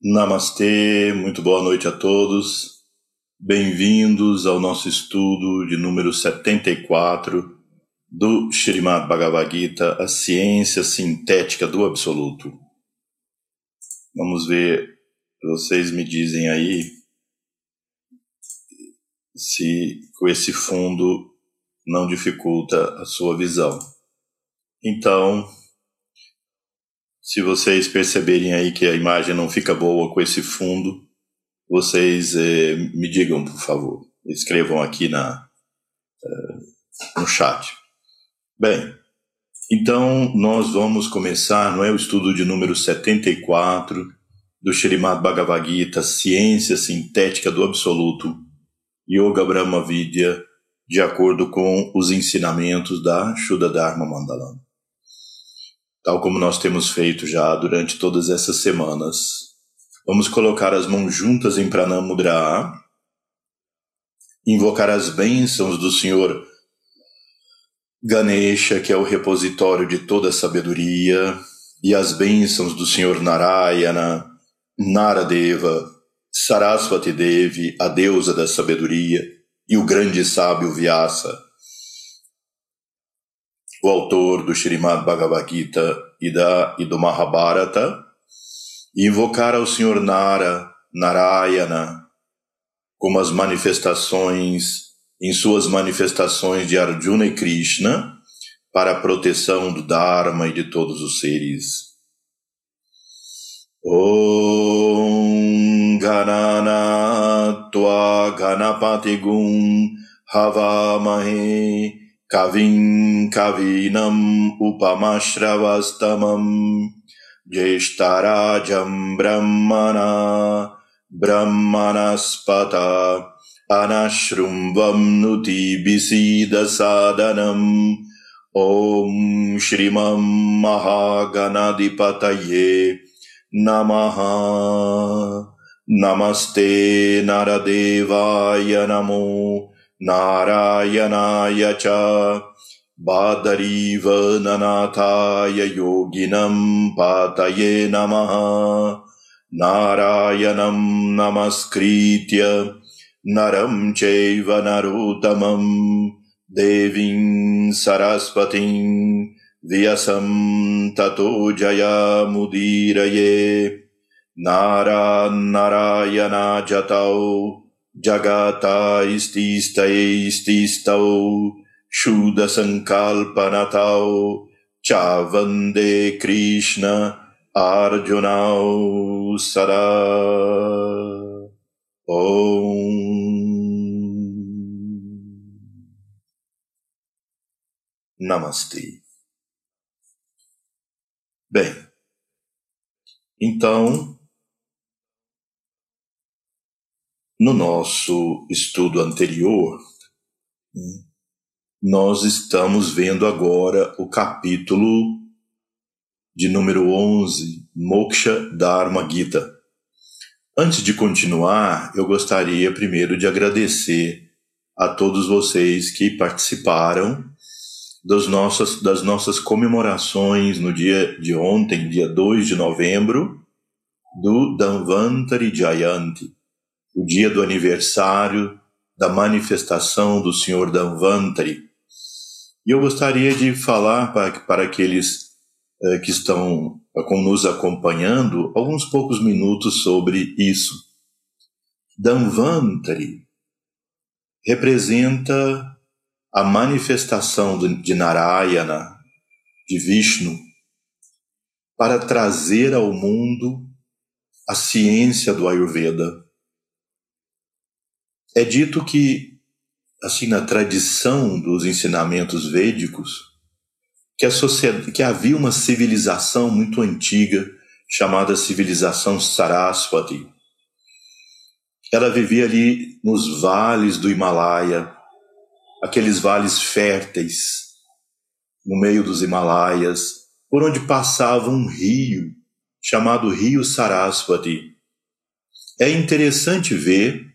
Namastê, muito boa noite a todos. Bem-vindos ao nosso estudo de número 74 do Srimad Bhagavad Gita, a ciência sintética do absoluto. Vamos ver, vocês me dizem aí se com esse fundo não dificulta a sua visão. Então, se vocês perceberem aí que a imagem não fica boa com esse fundo, vocês eh, me digam, por favor. Escrevam aqui na, eh, no chat. Bem, então nós vamos começar, não é o estudo de número 74 do Srimad Bhagavad Gita, Ciência Sintética do Absoluto, Yoga Brahma Vidya, de acordo com os ensinamentos da Shuddha Dharma Mandalam tal como nós temos feito já durante todas essas semanas. Vamos colocar as mãos juntas em Pranamudra, invocar as bênçãos do Senhor Ganesha, que é o repositório de toda a sabedoria, e as bênçãos do Senhor Narayana, Naradeva, Sarasvati Devi, a deusa da sabedoria, e o grande sábio Vyasa o autor do Srimad Bhagavad Gita e, da, e do Mahabharata, e invocar ao Senhor Nara, Narayana, como as manifestações, em suas manifestações de Arjuna e Krishna, para a proteção do Dharma e de todos os seres. Om Ganana Tua Ganapati Gun Havamahe कविम् कवीनम् उपमश्रवस्तमम् ज्येष्ठराजम् ब्रह्मणा ब्रह्मणस्पत अनश्रुम्बन्नुति विसीदसादनम् ॐ श्रीमम् महागणाधिपतये नमः नमस्ते नरदेवाय नमो नारायणाय च। बादरीव ननाथाय योगिनम् पातये नमः। नारायणम् नमस्कृत्य। नरम् चैव नरोत्तमम् देवीम् सरस्वतीम् व्यसम् ततो जयामुदीरये। नारान्नरायणाजतौ Jagata ististaye ististau Shuddha Sankalpanatau Chavande Krishna Arjunau Sara Om Namastê. Bem, então No nosso estudo anterior, nós estamos vendo agora o capítulo de número 11, Moksha Dharma Gita. Antes de continuar, eu gostaria primeiro de agradecer a todos vocês que participaram das nossas, das nossas comemorações no dia de ontem, dia 2 de novembro, do Danvantari Jayanti o dia do aniversário da manifestação do Senhor Danvantari. E eu gostaria de falar para, para aqueles eh, que estão nos acompanhando alguns poucos minutos sobre isso. Danvantari representa a manifestação de Narayana, de Vishnu, para trazer ao mundo a ciência do Ayurveda é dito que, assim, na tradição dos ensinamentos védicos, que, a sociedade, que havia uma civilização muito antiga chamada civilização Saraswati. Ela vivia ali nos vales do Himalaia, aqueles vales férteis no meio dos Himalaias, por onde passava um rio chamado Rio Saraswati. É interessante ver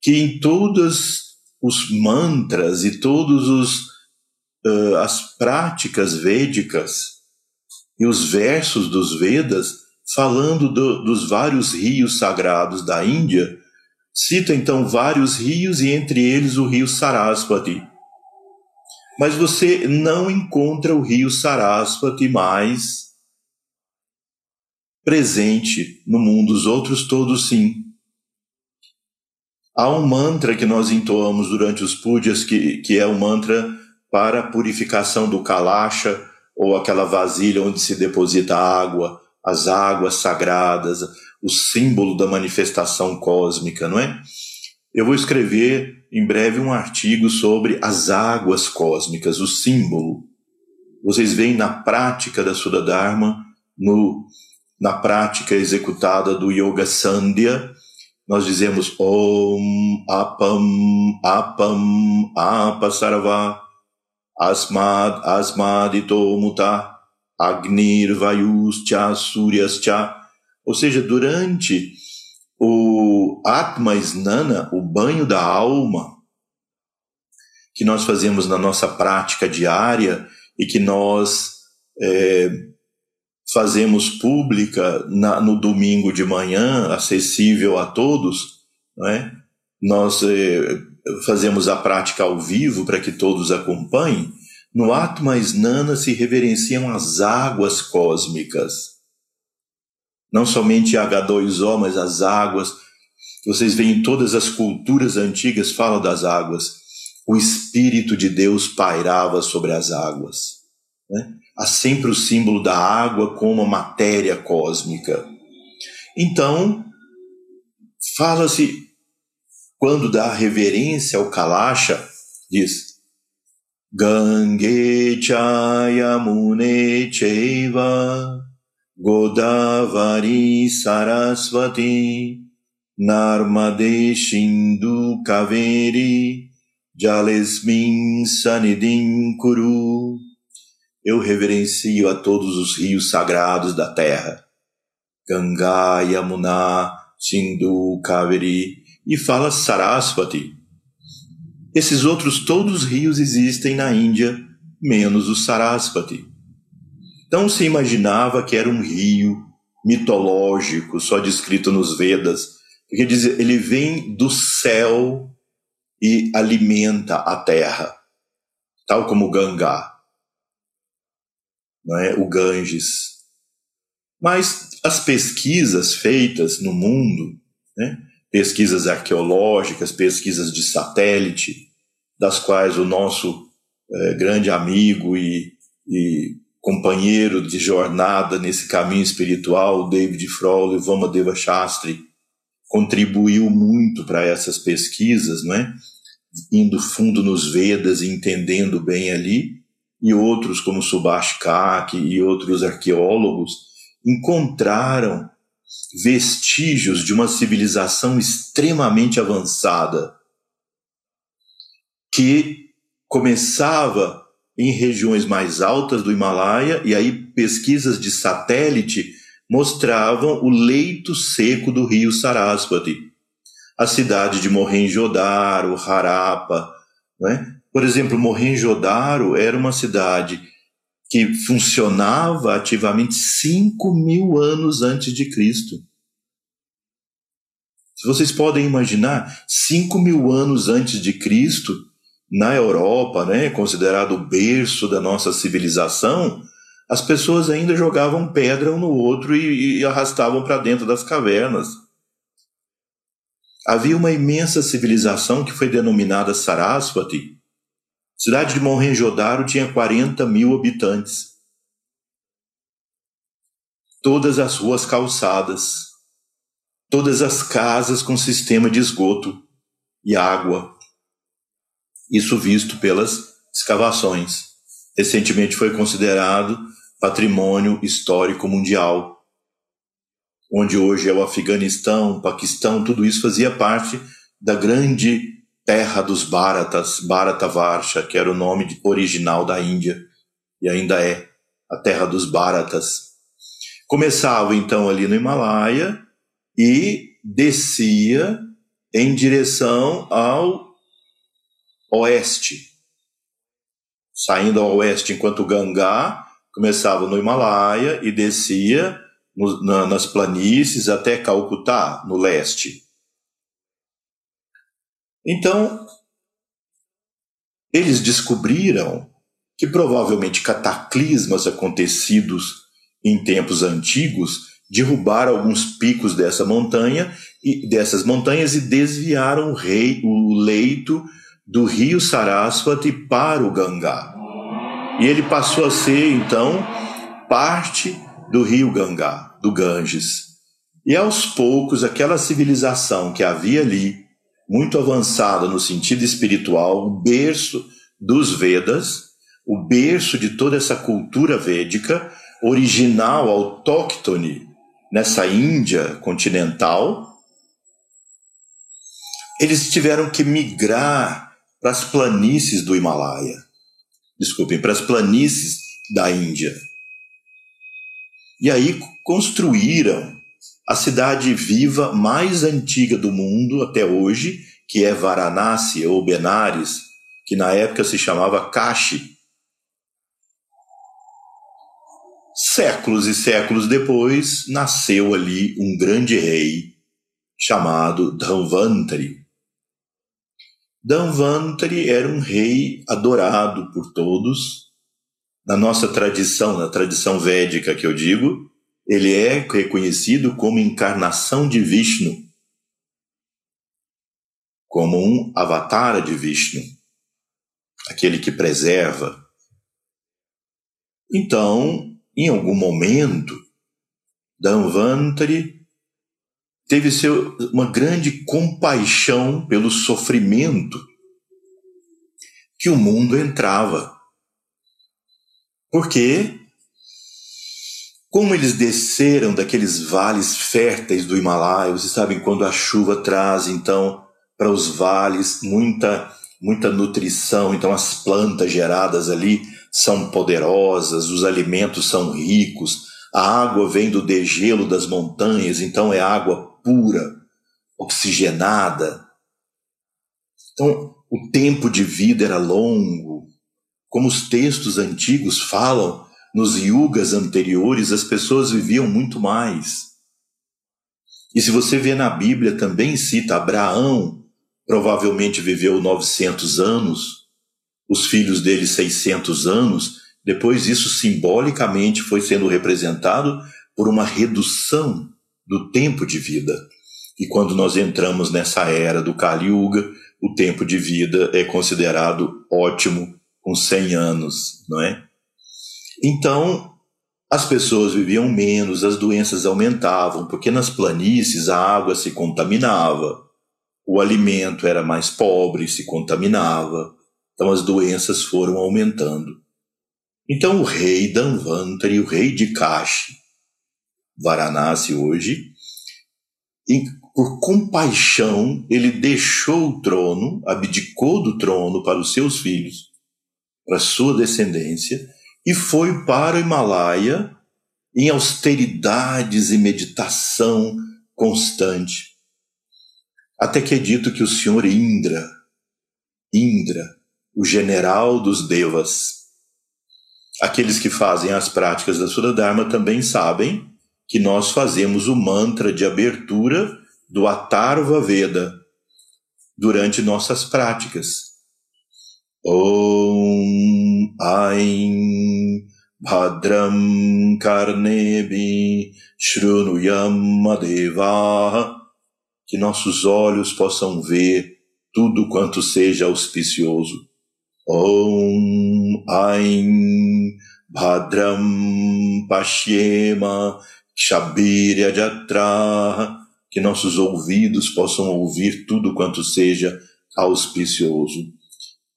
que em todos os mantras e todos os uh, as práticas védicas e os versos dos Vedas falando do, dos vários rios sagrados da Índia, cita então vários rios e entre eles o rio Sarasvati. Mas você não encontra o rio Sarasvati mais presente no mundo, os outros todos sim. Há um mantra que nós entoamos durante os pujas, que, que é o mantra para a purificação do kalasha, ou aquela vasilha onde se deposita água, as águas sagradas, o símbolo da manifestação cósmica, não é? Eu vou escrever em breve um artigo sobre as águas cósmicas, o símbolo. Vocês veem na prática da Sudha Dharma, no, na prática executada do Yoga Sandhya, nós dizemos Om Apam Apam Apasarva Asmad Asmadito Muta Agnir Vayuscha Suryascha. Ou seja, durante o Atma Snana, o banho da alma, que nós fazemos na nossa prática diária e que nós é, fazemos pública na, no domingo de manhã, acessível a todos, não é? nós eh, fazemos a prática ao vivo para que todos acompanhem. No Atma Snana se reverenciam as águas cósmicas. Não somente H2O, mas as águas. Vocês veem todas as culturas antigas falam das águas. O Espírito de Deus pairava sobre as águas. Né? Há sempre o símbolo da água como matéria cósmica. Então, fala-se, quando dá reverência ao Kalasha, diz Gange Chayamune Godavari Sarasvati Narmade Shindu Kaveri Jalesmin Sanidin Kuru eu reverencio a todos os rios sagrados da terra. Ganga, Yamuna, Sindhu, Kaveri e fala Sarasvati. Esses outros todos os rios existem na Índia, menos o Sarasvati. Então se imaginava que era um rio mitológico, só descrito nos Vedas, porque diz, ele vem do céu e alimenta a terra, tal como Ganga é? o Ganges. Mas as pesquisas feitas no mundo, né? pesquisas arqueológicas, pesquisas de satélite, das quais o nosso é, grande amigo e, e, companheiro de jornada nesse caminho espiritual, David Frohl e Deva Shastri, contribuiu muito para essas pesquisas, não é? indo fundo nos Vedas e entendendo bem ali, e outros, como Subhash Kak e outros arqueólogos, encontraram vestígios de uma civilização extremamente avançada que começava em regiões mais altas do Himalaia e aí pesquisas de satélite mostravam o leito seco do rio Sarasvati, a cidade de Mohenjo-Daro, Harappa, né? Por exemplo, Mohenjo-Daro era uma cidade que funcionava ativamente 5 mil anos antes de Cristo. Se vocês podem imaginar, 5 mil anos antes de Cristo, na Europa, né, considerado o berço da nossa civilização, as pessoas ainda jogavam pedra um no outro e, e arrastavam para dentro das cavernas. Havia uma imensa civilização que foi denominada Sarasvati, a cidade de Mohenjo-Daro tinha 40 mil habitantes. Todas as ruas calçadas, todas as casas com sistema de esgoto e água. Isso visto pelas escavações. Recentemente foi considerado patrimônio histórico mundial, onde hoje é o Afeganistão, o Paquistão, tudo isso fazia parte da grande terra dos Bharatas, Bharatavarsha, que era o nome original da Índia, e ainda é a terra dos Bharatas. Começava então ali no Himalaia e descia em direção ao oeste. Saindo ao oeste enquanto Gangá começava no Himalaia e descia no, na, nas planícies até Calcutá, no leste. Então, eles descobriram que provavelmente cataclismas acontecidos em tempos antigos derrubaram alguns picos dessa montanha e dessas montanhas e desviaram o, rei, o leito do rio Saraswati para o Gangá. E ele passou a ser então parte do rio Gangá, do Ganges. E aos poucos aquela civilização que havia ali, muito avançada no sentido espiritual, o berço dos Vedas, o berço de toda essa cultura védica, original, autóctone nessa Índia continental, eles tiveram que migrar para as planícies do Himalaia. Desculpem, para as planícies da Índia. E aí construíram a cidade viva mais antiga do mundo até hoje, que é Varanasi ou Benares, que na época se chamava Kashi. Séculos e séculos depois, nasceu ali um grande rei chamado Dhanvantari. Dhanvantari era um rei adorado por todos. Na nossa tradição, na tradição védica que eu digo, ele é reconhecido como encarnação de Vishnu, como um avatar de Vishnu, aquele que preserva. Então, em algum momento, Dhanvantari teve seu, uma grande compaixão pelo sofrimento que o mundo entrava. Porque, como eles desceram daqueles vales férteis do Himalaia, vocês sabem quando a chuva traz, então, para os vales muita, muita nutrição, então as plantas geradas ali são poderosas, os alimentos são ricos, a água vem do degelo das montanhas, então é água pura, oxigenada. Então, o tempo de vida era longo. Como os textos antigos falam, nos yugas anteriores as pessoas viviam muito mais. E se você vê na Bíblia também cita Abraão, provavelmente viveu 900 anos, os filhos dele 600 anos, depois isso simbolicamente foi sendo representado por uma redução do tempo de vida. E quando nós entramos nessa era do Kali Yuga, o tempo de vida é considerado ótimo com 100 anos, não é? Então, as pessoas viviam menos, as doenças aumentavam, porque nas planícies a água se contaminava, o alimento era mais pobre, se contaminava, então as doenças foram aumentando. Então o rei Danvantari, o rei de Kashi, Varanasi hoje, por compaixão, ele deixou o trono, abdicou do trono para os seus filhos, para sua descendência, e foi para o Himalaia em austeridades e meditação constante. Até que é dito que o senhor Indra, Indra, o general dos devas. Aqueles que fazem as práticas da Sura Dharma também sabem que nós fazemos o mantra de abertura do Atarva Veda durante nossas práticas. Aim Bhadram Karnebi Shrunuyam Adeva que nossos olhos possam ver tudo quanto seja auspicioso. Om Aim Bhadram Pashyema Shabirya Jatra, que nossos ouvidos possam ouvir tudo quanto seja auspicioso.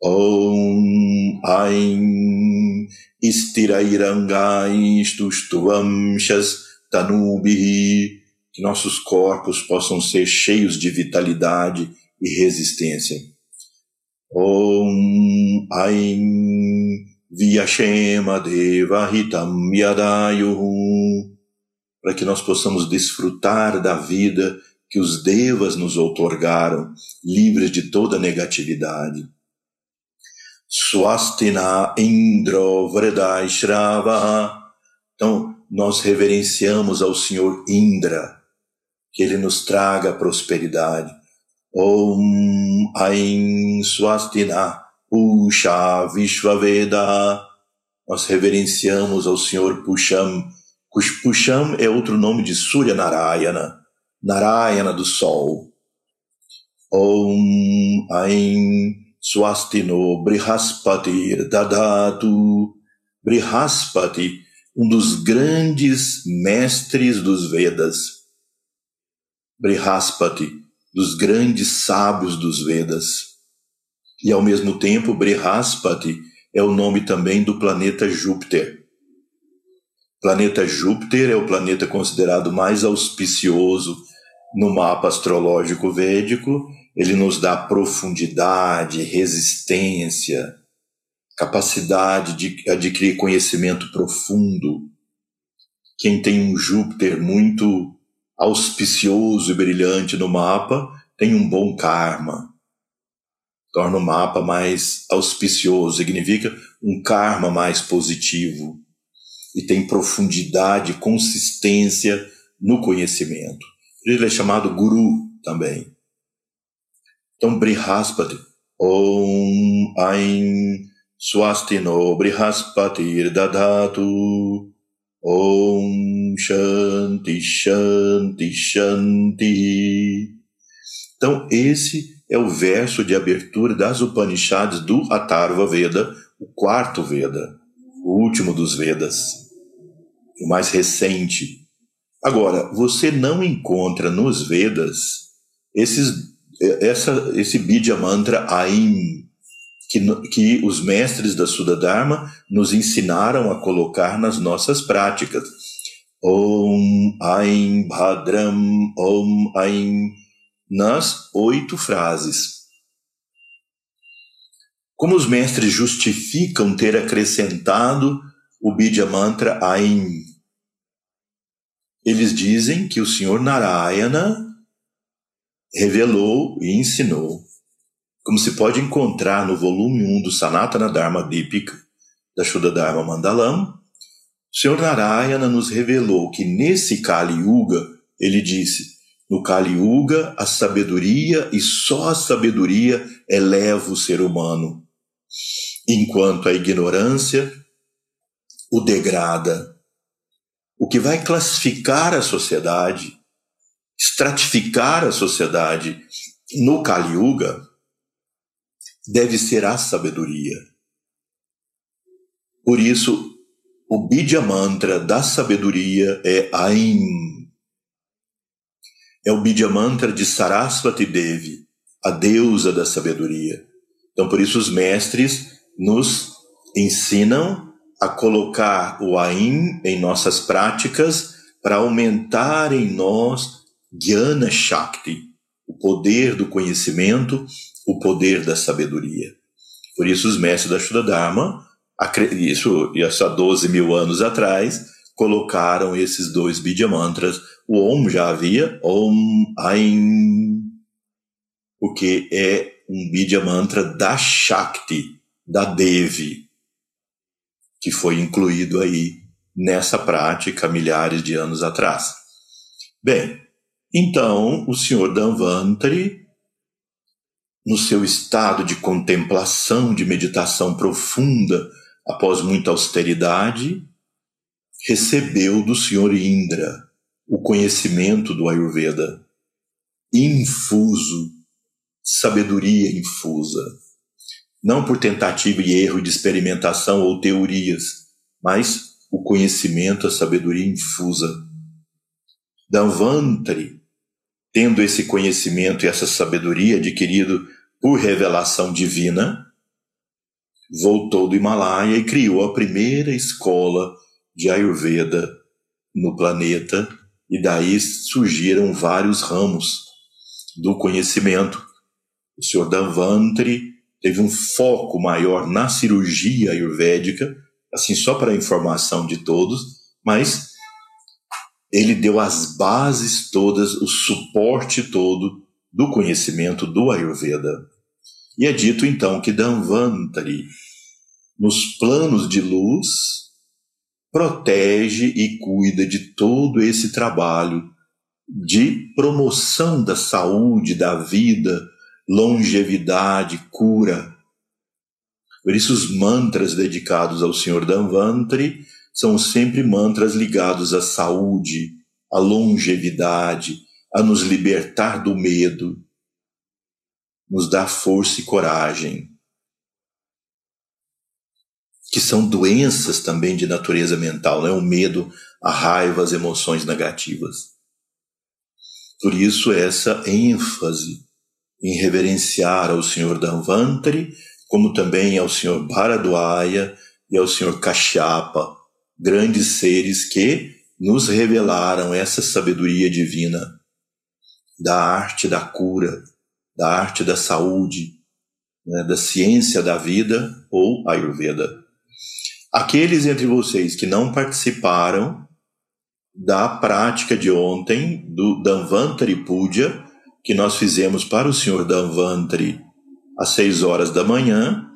Om Aim Istirairangai Stustuamshas Tanubihi, que nossos corpos possam ser cheios de vitalidade e resistência. Om Aim Vyashema Devahitam Yadayuhu para que nós possamos desfrutar da vida que os devas nos outorgaram, livres de toda negatividade. Swastina Indro Vredai Shrava. Então, nós reverenciamos ao Senhor Indra, que ele nos traga prosperidade. Om Ain Swastina Pusha Vishvaveda. Nós reverenciamos ao Senhor Pusham. Pusham é outro nome de Surya Narayana, Narayana do Sol. Om Ain Swastino Brihaspati Dadatu. Brihaspati, um dos grandes mestres dos Vedas. Brihaspati, dos grandes sábios dos Vedas. E ao mesmo tempo, Brihaspati é o nome também do planeta Júpiter. Planeta Júpiter é o planeta considerado mais auspicioso no mapa astrológico védico. Ele nos dá profundidade, resistência, capacidade de adquirir conhecimento profundo. Quem tem um Júpiter muito auspicioso e brilhante no mapa tem um bom karma. Torna o mapa mais auspicioso, significa um karma mais positivo. E tem profundidade, consistência no conhecimento. Ele é chamado Guru também. Então, Brihaspati, Om Ain Swastino Brihaspatir Dadatu Om Shanti Shanti Shanti. Então, esse é o verso de abertura das Upanishads do Atharva Veda, o quarto Veda, o último dos Vedas, o mais recente. Agora, você não encontra nos Vedas esses, essa, esse Bidya Mantra Aim, que, que os mestres da Suda Dharma nos ensinaram a colocar nas nossas práticas. Om Aim Bhadram Om Aim nas oito frases. Como os mestres justificam ter acrescentado o Bidya Mantra Aim? Eles dizem que o Senhor Narayana revelou e ensinou como se pode encontrar no volume 1 do Sanatana Dharma Dipika, da Shuddha Dharma Mandalam, o Senhor Narayana nos revelou que nesse Kali Yuga, ele disse, no Kali Yuga, a sabedoria e só a sabedoria eleva o ser humano, enquanto a ignorância o degrada. O que vai classificar a sociedade, estratificar a sociedade no Kali Yuga, deve ser a sabedoria. Por isso, o Bidya Mantra da sabedoria é Aim. É o Bidya Mantra de Sarasvati Devi, a deusa da sabedoria. Então, por isso, os mestres nos ensinam a colocar o Aim em nossas práticas para aumentar em nós Jnana Shakti, o poder do conhecimento o poder da sabedoria. Por isso, os mestres da Shuddha Dharma, isso, há 12 mil anos atrás, colocaram esses dois Bidya Mantras. O Om já havia, Om Aim, o que é um Bidya Mantra da Shakti, da Devi, que foi incluído aí nessa prática milhares de anos atrás. Bem, então o senhor Danvantari no seu estado de contemplação, de meditação profunda, após muita austeridade, recebeu do Senhor Indra o conhecimento do Ayurveda, infuso, sabedoria infusa, não por tentativa e erro de experimentação ou teorias, mas o conhecimento, a sabedoria infusa. Danvantari tendo esse conhecimento e essa sabedoria adquirido por revelação divina, voltou do Himalaia e criou a primeira escola de Ayurveda no planeta, e daí surgiram vários ramos do conhecimento. O Sr. Danvantri teve um foco maior na cirurgia ayurvédica, assim só para a informação de todos, mas ele deu as bases todas, o suporte todo do conhecimento do Ayurveda. E é dito então que Danvantari, nos planos de luz, protege e cuida de todo esse trabalho de promoção da saúde, da vida, longevidade, cura. Por isso, os mantras dedicados ao Senhor Danvantri são sempre mantras ligados à saúde, à longevidade, a nos libertar do medo, nos dar força e coragem. Que são doenças também de natureza mental, né? o medo, a raiva, as emoções negativas. Por isso, essa ênfase em reverenciar ao Senhor Danvantari, como também ao Senhor Bharadwaya e ao Senhor Kashyapa, grandes seres que nos revelaram essa sabedoria divina da arte da cura, da arte da saúde, né, da ciência da vida ou Ayurveda. Aqueles entre vocês que não participaram da prática de ontem do Danvantari Puja, que nós fizemos para o Senhor Danvantari às seis horas da manhã,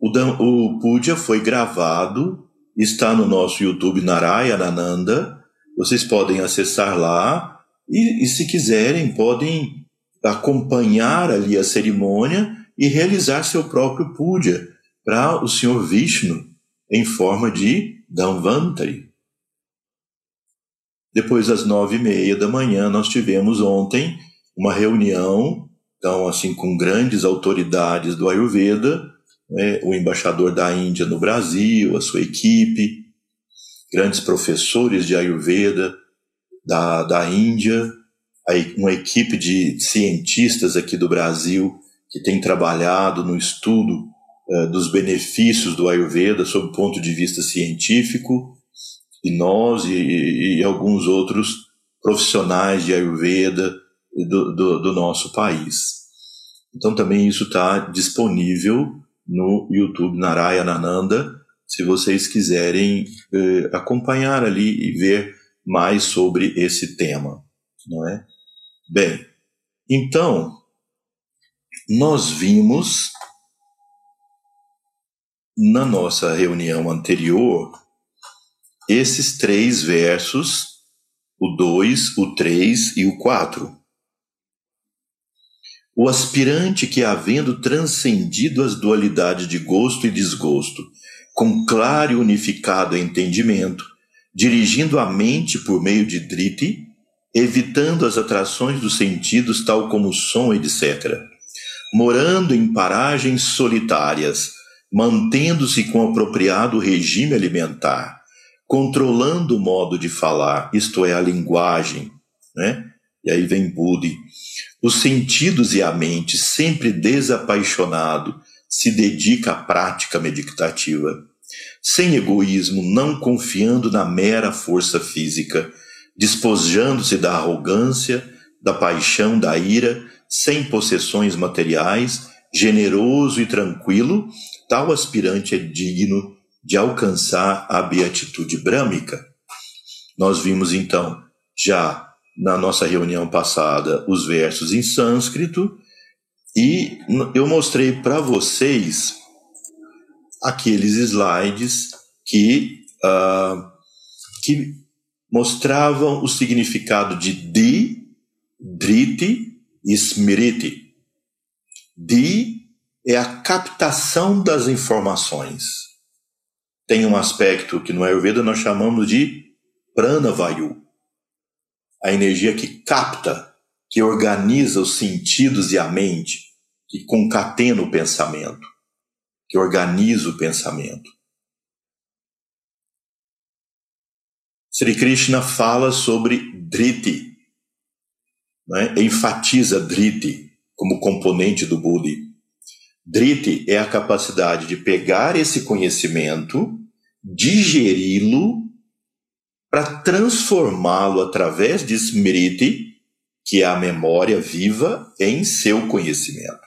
o, Dan, o Puja foi gravado, está no nosso YouTube Narayanananda, vocês podem acessar lá e, e se quiserem, podem acompanhar ali a cerimônia e realizar seu próprio puja para o Senhor Vishnu em forma de Dhanvantari. Depois das nove e meia da manhã, nós tivemos ontem uma reunião, então assim com grandes autoridades do Ayurveda, né, o embaixador da Índia no Brasil, a sua equipe, grandes professores de Ayurveda, da, da Índia, uma equipe de cientistas aqui do Brasil que tem trabalhado no estudo uh, dos benefícios do Ayurveda sob o ponto de vista científico, e nós e, e alguns outros profissionais de Ayurveda do, do, do nosso país. Então também isso está disponível no YouTube Narayanananda, se vocês quiserem eh, acompanhar ali e ver mais sobre esse tema, não é? Bem, então nós vimos na nossa reunião anterior esses três versos, o 2, o 3 e o 4. O aspirante que, havendo transcendido as dualidades de gosto e desgosto, com claro e unificado entendimento, dirigindo a mente por meio de driti, evitando as atrações dos sentidos, tal como o som, etc. Morando em paragens solitárias, mantendo-se com apropriado regime alimentar, controlando o modo de falar, isto é, a linguagem, né? E aí vem Budi. Os sentidos e a mente, sempre desapaixonado, se dedica à prática meditativa sem egoísmo, não confiando na mera força física, despojando-se da arrogância, da paixão, da ira, sem possessões materiais, generoso e tranquilo, tal aspirante é digno de alcançar a beatitude brâmica. Nós vimos então, já na nossa reunião passada, os versos em sânscrito, e eu mostrei para vocês aqueles slides que, uh, que mostravam o significado de Di, Driti e Smriti. Di é a captação das informações. Tem um aspecto que no Ayurveda nós chamamos de Pranavayu, a energia que capta, que organiza os sentidos e a mente, que concatena o pensamento que organiza o pensamento. Sri Krishna fala sobre Driti, né? enfatiza Driti como componente do Buddhi. Driti é a capacidade de pegar esse conhecimento, digeri-lo, para transformá-lo através de Smriti, que é a memória viva, em seu conhecimento.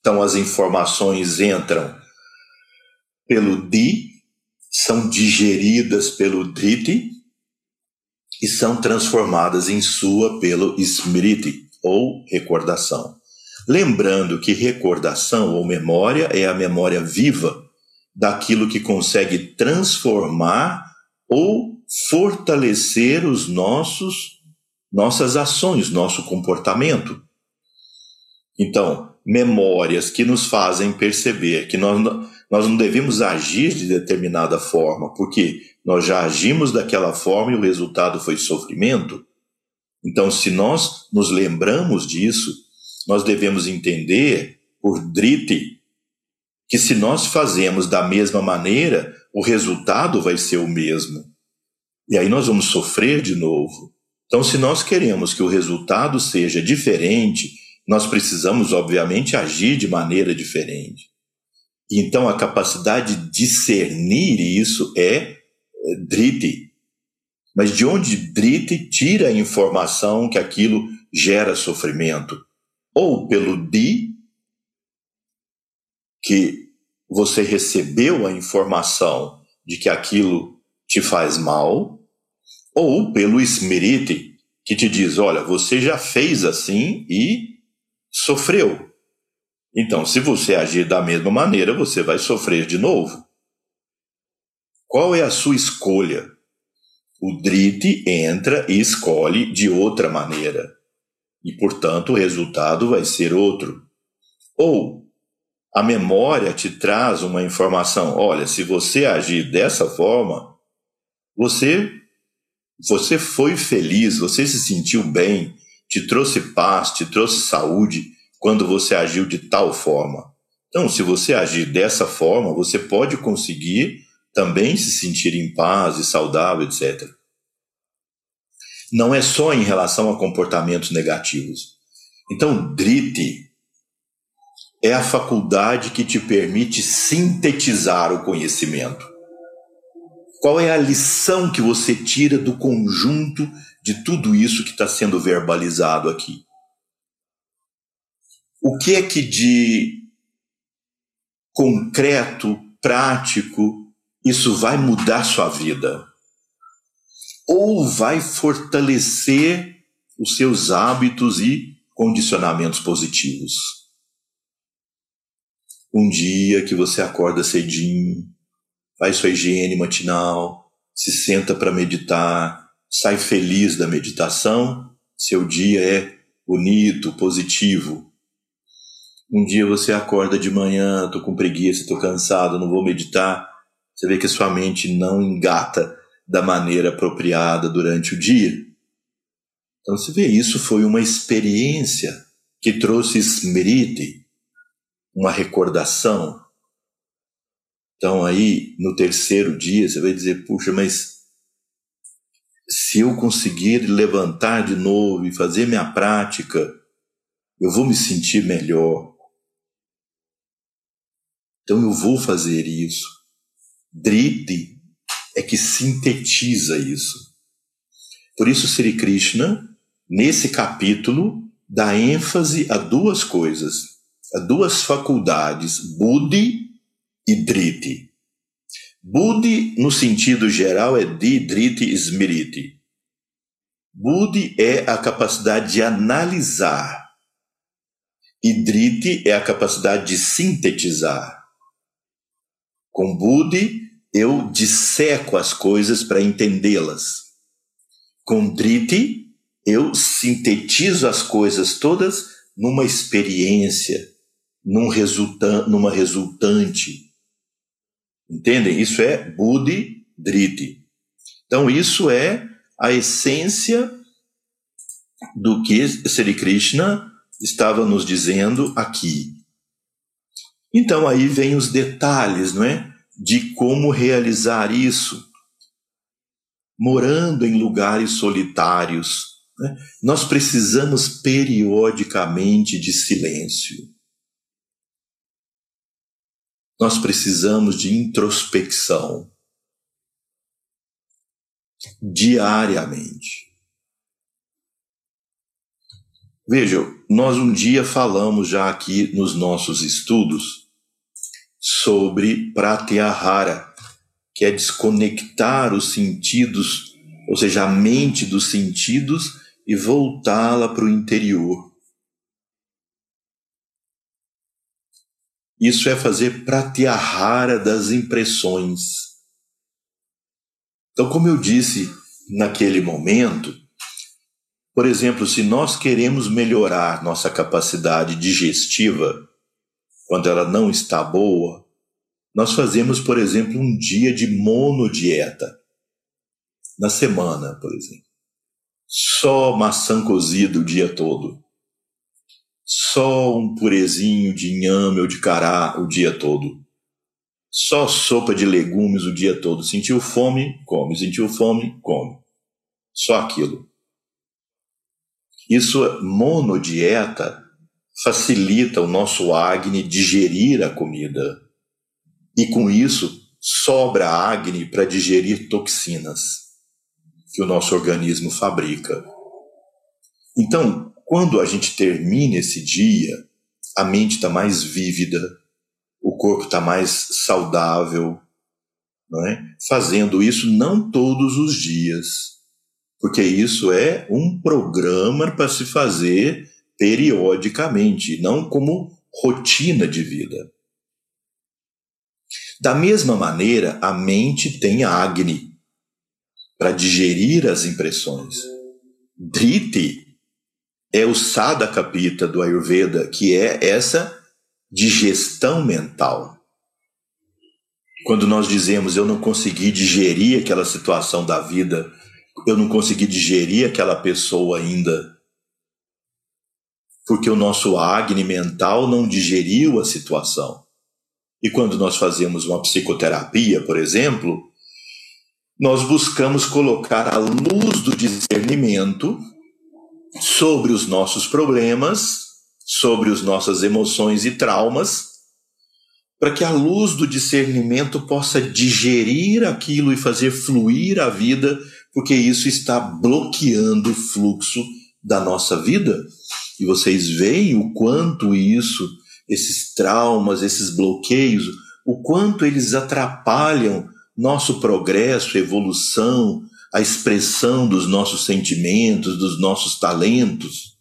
Então as informações entram pelo Di, são digeridas pelo Driti e são transformadas em sua pelo Smriti, ou recordação. Lembrando que recordação ou memória é a memória viva daquilo que consegue transformar ou fortalecer os nossos nossas ações, nosso comportamento. Então, memórias que nos fazem perceber que nós, nós não devemos agir de determinada forma, porque nós já agimos daquela forma e o resultado foi sofrimento. Então, se nós nos lembramos disso, nós devemos entender, por Driti, que se nós fazemos da mesma maneira, o resultado vai ser o mesmo. E aí nós vamos sofrer de novo. Então, se nós queremos que o resultado seja diferente, nós precisamos, obviamente, agir de maneira diferente. Então, a capacidade de discernir isso é, é Driti. Mas de onde Driti tira a informação que aquilo gera sofrimento? Ou pelo Di, que você recebeu a informação de que aquilo te faz mal, ou pelo Smriti, que te diz: olha, você já fez assim e sofreu. Então, se você agir da mesma maneira, você vai sofrer de novo. Qual é a sua escolha? O Driti entra e escolhe de outra maneira. E, portanto, o resultado vai ser outro. Ou a memória te traz uma informação: olha, se você agir dessa forma, você você foi feliz, você se sentiu bem, te trouxe paz, te trouxe saúde quando você agiu de tal forma. Então, se você agir dessa forma, você pode conseguir também se sentir em paz e saudável, etc. Não é só em relação a comportamentos negativos. Então, Driti é a faculdade que te permite sintetizar o conhecimento. Qual é a lição que você tira do conjunto de tudo isso que está sendo verbalizado aqui? O que é que de concreto, prático, isso vai mudar sua vida? Ou vai fortalecer os seus hábitos e condicionamentos positivos? Um dia que você acorda cedinho, faz sua higiene matinal, se senta para meditar, sai feliz da meditação, seu dia é bonito, positivo. Um dia você acorda de manhã, tô com preguiça, tô cansado, não vou meditar. Você vê que sua mente não engata da maneira apropriada durante o dia. Então você vê, isso foi uma experiência que trouxe smriti, uma recordação, então aí, no terceiro dia, você vai dizer, puxa, mas se eu conseguir levantar de novo e fazer minha prática, eu vou me sentir melhor. Então eu vou fazer isso. Driti é que sintetiza isso. Por isso, Sri Krishna, nesse capítulo, dá ênfase a duas coisas, duas faculdades, Buddhi e Driti. Buddhi, no sentido geral, é Di, Driti, Smriti. Buddhi é a capacidade de analisar. E Driti é a capacidade de sintetizar. Com Buddhi, eu disseco as coisas para entendê-las. Com Driti, eu sintetizo as coisas todas numa experiência, num resulta numa resultante Entendem? Isso é Buddhi Driti. Então, isso é a essência do que Sri Krishna estava nos dizendo aqui. Então, aí vem os detalhes, não é? De como realizar isso. Morando em lugares solitários. Né? Nós precisamos periodicamente de silêncio. Nós precisamos de introspecção diariamente. Vejam, nós um dia falamos já aqui nos nossos estudos sobre pratyahara, que é desconectar os sentidos, ou seja, a mente dos sentidos e voltá-la para o interior. Isso é fazer pratyahara das impressões. Então, como eu disse naquele momento, por exemplo, se nós queremos melhorar nossa capacidade digestiva, quando ela não está boa, nós fazemos, por exemplo, um dia de monodieta. Na semana, por exemplo. Só maçã cozida o dia todo. Só um purezinho de inhame ou de cará o dia todo. Só sopa de legumes o dia todo. Sentiu fome? Come. Sentiu fome? Come. Só aquilo. Isso, monodieta, facilita o nosso Agni digerir a comida. E com isso, sobra Agni para digerir toxinas que o nosso organismo fabrica. Então, quando a gente termina esse dia, a mente está mais vívida, o corpo está mais saudável, é? Fazendo isso não todos os dias, porque isso é um programa para se fazer periodicamente, não como rotina de vida. Da mesma maneira, a mente tem Agni para digerir as impressões. Driti é o Sada Kapita do Ayurveda, que é essa digestão mental. Quando nós dizemos eu não consegui digerir aquela situação da vida eu não consegui digerir aquela pessoa ainda. Porque o nosso Agni mental não digeriu a situação. E quando nós fazemos uma psicoterapia, por exemplo, nós buscamos colocar a luz do discernimento sobre os nossos problemas, sobre as nossas emoções e traumas, para que a luz do discernimento possa digerir aquilo e fazer fluir a vida porque isso está bloqueando o fluxo da nossa vida. E vocês veem o quanto isso, esses traumas, esses bloqueios, o quanto eles atrapalham nosso progresso, evolução, a expressão dos nossos sentimentos, dos nossos talentos.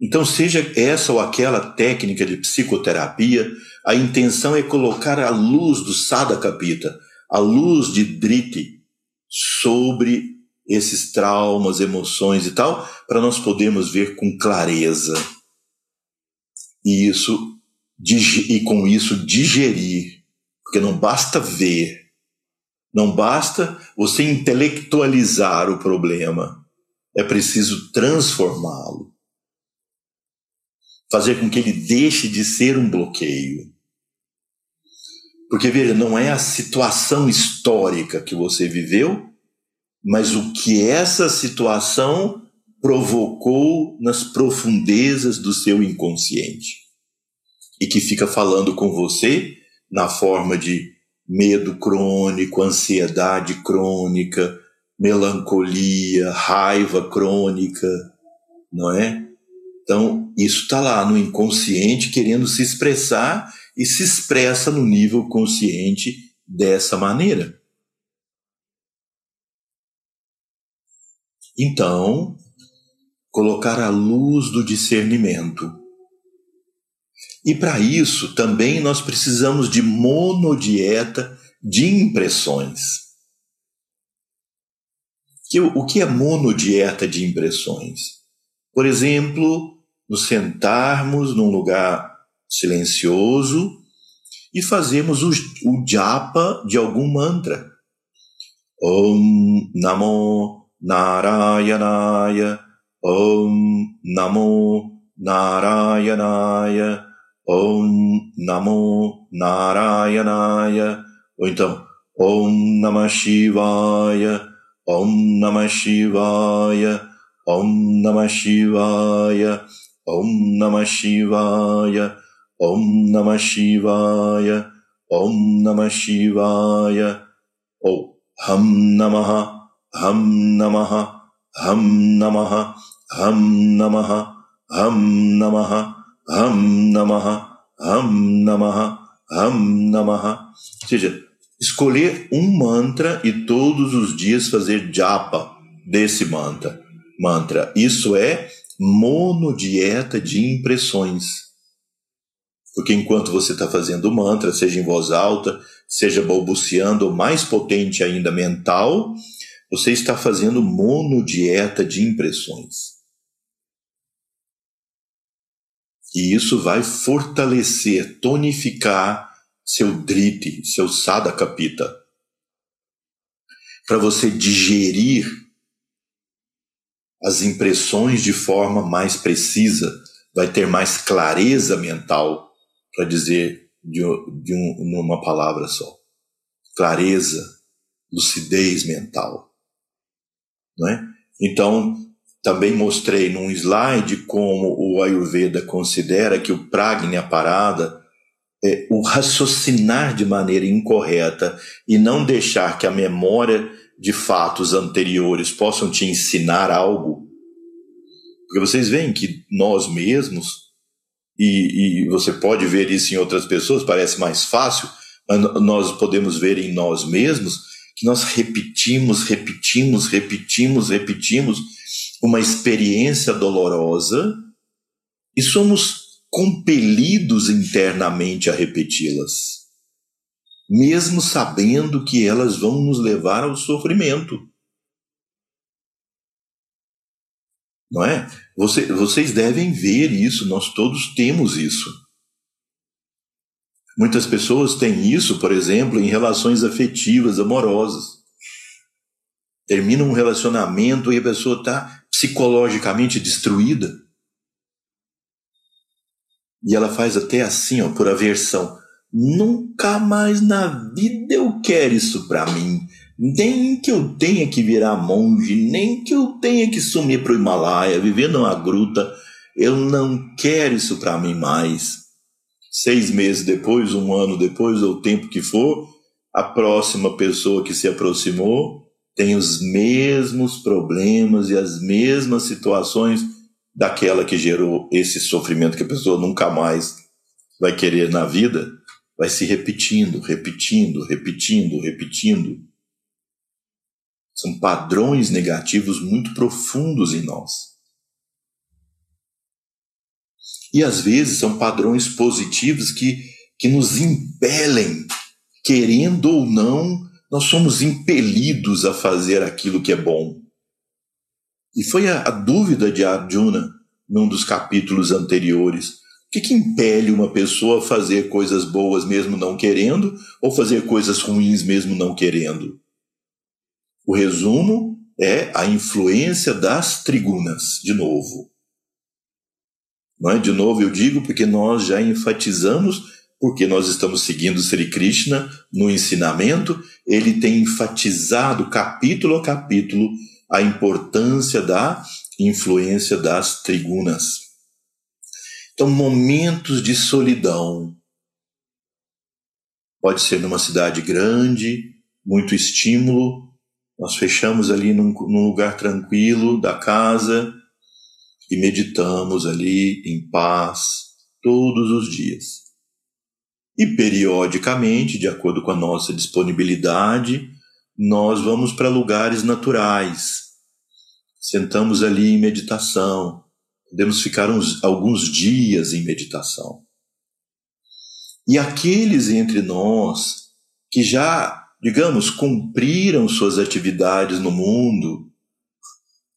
Então, seja essa ou aquela técnica de psicoterapia, a intenção é colocar a luz do Sada Kapita, a luz de Driti, sobre esses traumas, emoções e tal, para nós podermos ver com clareza. E isso e com isso digerir, porque não basta ver, não basta você intelectualizar o problema, é preciso transformá-lo. Fazer com que ele deixe de ser um bloqueio. Porque, veja, não é a situação histórica que você viveu, mas o que essa situação provocou nas profundezas do seu inconsciente. E que fica falando com você na forma de medo crônico, ansiedade crônica, melancolia, raiva crônica, não é? Então, isso está lá no inconsciente querendo se expressar e se expressa no nível consciente dessa maneira. Então, colocar a luz do discernimento. E para isso também nós precisamos de monodieta de impressões. O que é monodieta de impressões? Por exemplo, nos sentarmos num lugar silencioso e fazemos o, o japa de algum mantra. Om Namo Narayanaya Om Namo Narayanaya Então Om Namah Shivaya Om Namah Shivaya Om Namah Shivaya Om Namah Shivaya Om Namah Shivaya, Om Namah Shivaya, ou Ham Namaha, Ham Namaha, Ham Namaha, Ham Namaha, Ham Namaha, Ham Namaha, Ham Namaha, Ham Namaha. Ou seja, escolher um mantra e todos os dias fazer japa desse mantra. Mantra. Isso é monodieta de impressões Porque enquanto você está fazendo o mantra, seja em voz alta, seja balbuciando, ou mais potente ainda mental, você está fazendo monodieta de impressões. E isso vai fortalecer, tonificar seu driti, seu sadakapita, para você digerir as impressões de forma mais precisa, vai ter mais clareza mental, para dizer de, de um, palavra só. Clareza, lucidez mental. Não é? Então, também mostrei num slide como o Ayurveda considera que o pragna, a parada, é o raciocinar de maneira incorreta e não deixar que a memória de fatos anteriores possam te ensinar algo. Porque vocês veem que nós mesmos e, e você pode ver isso em outras pessoas, parece mais fácil, mas nós podemos ver em nós mesmos que nós repetimos, repetimos, repetimos, repetimos uma experiência dolorosa e somos compelidos internamente a repeti-las, mesmo sabendo que elas vão nos levar ao sofrimento. Não é? Você, vocês devem ver isso, nós todos temos isso. Muitas pessoas têm isso, por exemplo, em relações afetivas, amorosas. Termina um relacionamento e a pessoa está psicologicamente destruída. E ela faz até assim, ó, por aversão. Nunca mais na vida eu quero isso para mim nem que eu tenha que virar monge, nem que eu tenha que sumir para o Himalaia, viver numa gruta, eu não quero isso para mim mais. Seis meses depois, um ano depois, ou o tempo que for, a próxima pessoa que se aproximou tem os mesmos problemas e as mesmas situações daquela que gerou esse sofrimento que a pessoa nunca mais vai querer na vida, vai se repetindo, repetindo, repetindo, repetindo. São padrões negativos muito profundos em nós. E às vezes são padrões positivos que, que nos impelem, querendo ou não, nós somos impelidos a fazer aquilo que é bom. E foi a, a dúvida de Arjuna num dos capítulos anteriores. O que, que impele uma pessoa a fazer coisas boas mesmo não querendo, ou fazer coisas ruins mesmo não querendo? O resumo é a influência das trigunas, de novo. Não é? De novo eu digo porque nós já enfatizamos, porque nós estamos seguindo Sri Krishna no ensinamento, ele tem enfatizado capítulo a capítulo a importância da influência das trigunas. Então, momentos de solidão. Pode ser numa cidade grande, muito estímulo, nós fechamos ali num, num lugar tranquilo da casa e meditamos ali em paz todos os dias. E periodicamente, de acordo com a nossa disponibilidade, nós vamos para lugares naturais. Sentamos ali em meditação. Podemos ficar uns, alguns dias em meditação. E aqueles entre nós que já digamos, cumpriram suas atividades no mundo,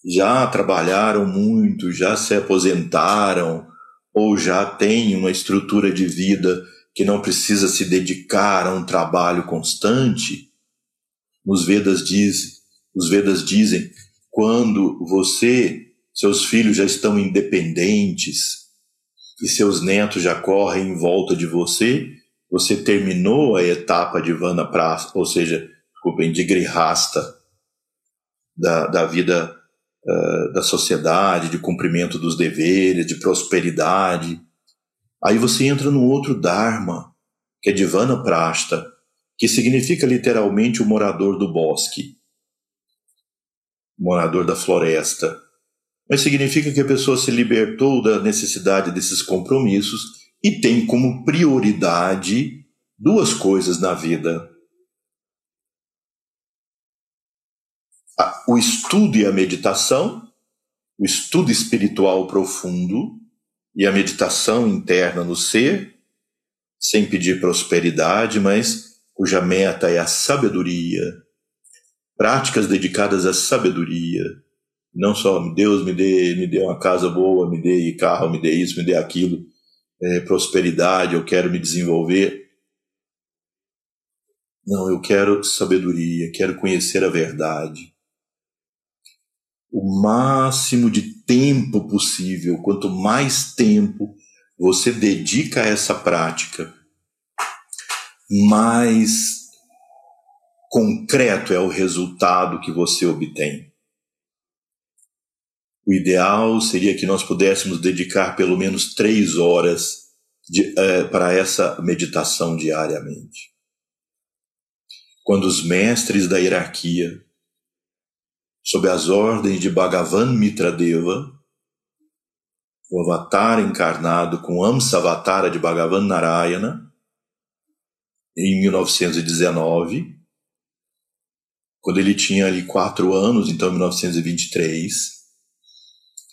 já trabalharam muito, já se aposentaram, ou já têm uma estrutura de vida que não precisa se dedicar a um trabalho constante, os Vedas dizem, os Vedas dizem, quando você, seus filhos já estão independentes e seus netos já correm em volta de você, você terminou a etapa de Vana Prasta, ou seja, desculpem, de Grihasta, da, da vida uh, da sociedade, de cumprimento dos deveres, de prosperidade. Aí você entra no outro Dharma, que é de Vana Prasta, que significa literalmente o morador do bosque, morador da floresta. Mas significa que a pessoa se libertou da necessidade desses compromissos e tem como prioridade duas coisas na vida: o estudo e a meditação, o estudo espiritual profundo e a meditação interna no ser, sem pedir prosperidade, mas cuja meta é a sabedoria. Práticas dedicadas à sabedoria. Não só Deus me dê, me dê uma casa boa, me dê carro, me dê isso, me dê aquilo, é, prosperidade, eu quero me desenvolver. Não, eu quero sabedoria, quero conhecer a verdade. O máximo de tempo possível, quanto mais tempo você dedica a essa prática, mais concreto é o resultado que você obtém. O ideal seria que nós pudéssemos dedicar pelo menos três horas é, para essa meditação diariamente. Quando os mestres da hierarquia, sob as ordens de Bhagavan Mitradeva, o avatar encarnado com Amsavatara de Bhagavan Narayana, em 1919, quando ele tinha ali quatro anos, então 1923,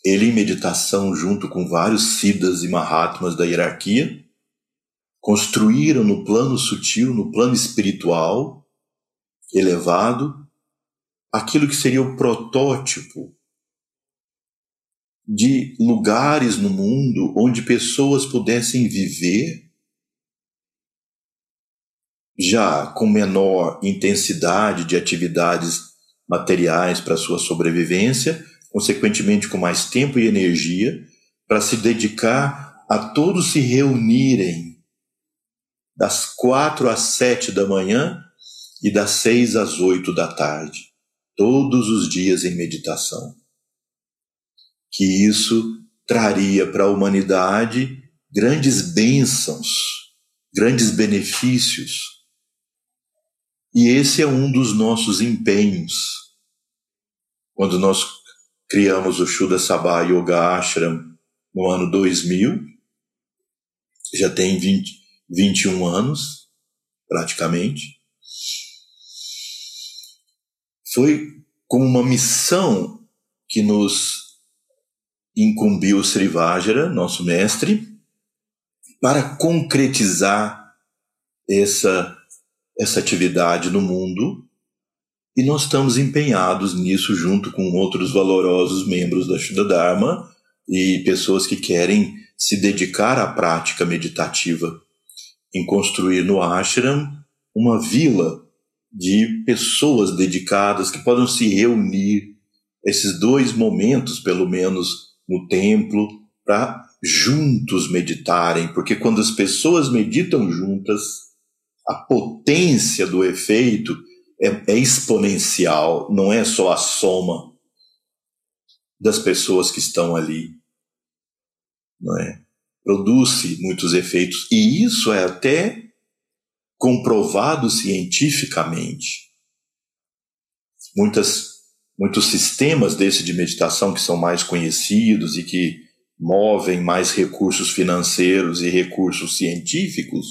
ele em meditação junto com vários Siddhas e Mahatmas da hierarquia, construíram no plano sutil, no plano espiritual elevado, aquilo que seria o protótipo de lugares no mundo onde pessoas pudessem viver já com menor intensidade de atividades materiais para sua sobrevivência, consequentemente com mais tempo e energia para se dedicar a todos se reunirem das quatro às sete da manhã e das seis às oito da tarde, todos os dias em meditação que isso traria para a humanidade grandes bênçãos, grandes benefícios. E esse é um dos nossos empenhos. Quando nós criamos o Shuddha Sabha Yoga Ashram no ano 2000, já tem 20, 21 anos, praticamente, foi como uma missão que nos incumbiu Srivajra, nosso mestre, para concretizar essa, essa atividade no mundo. E nós estamos empenhados nisso junto com outros valorosos membros da Shuddha Dharma e pessoas que querem se dedicar à prática meditativa em construir no ashram uma vila de pessoas dedicadas que podem se reunir esses dois momentos, pelo menos, no templo para juntos meditarem, porque quando as pessoas meditam juntas, a potência do efeito é, é exponencial, não é só a soma das pessoas que estão ali, não é? Produz muitos efeitos e isso é até comprovado cientificamente. Muitas muitos sistemas desse de meditação que são mais conhecidos e que movem mais recursos financeiros e recursos científicos,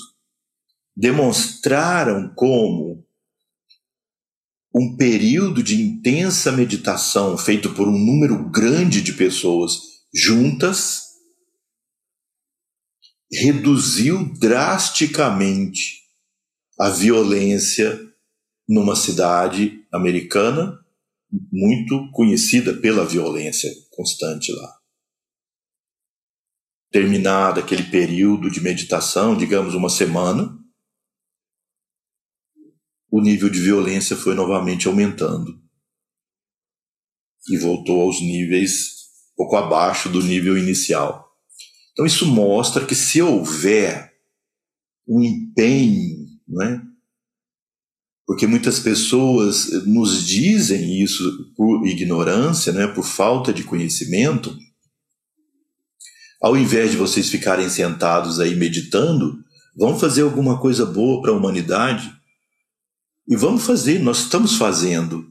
demonstraram como um período de intensa meditação feito por um número grande de pessoas juntas reduziu drasticamente a violência numa cidade americana muito conhecida pela violência constante lá. Terminado aquele período de meditação, digamos uma semana, o nível de violência foi novamente aumentando e voltou aos níveis pouco abaixo do nível inicial. Então isso mostra que se houver um empenho, é? porque muitas pessoas nos dizem isso por ignorância, né, por falta de conhecimento. Ao invés de vocês ficarem sentados aí meditando, vão fazer alguma coisa boa para a humanidade. E vamos fazer, nós estamos fazendo.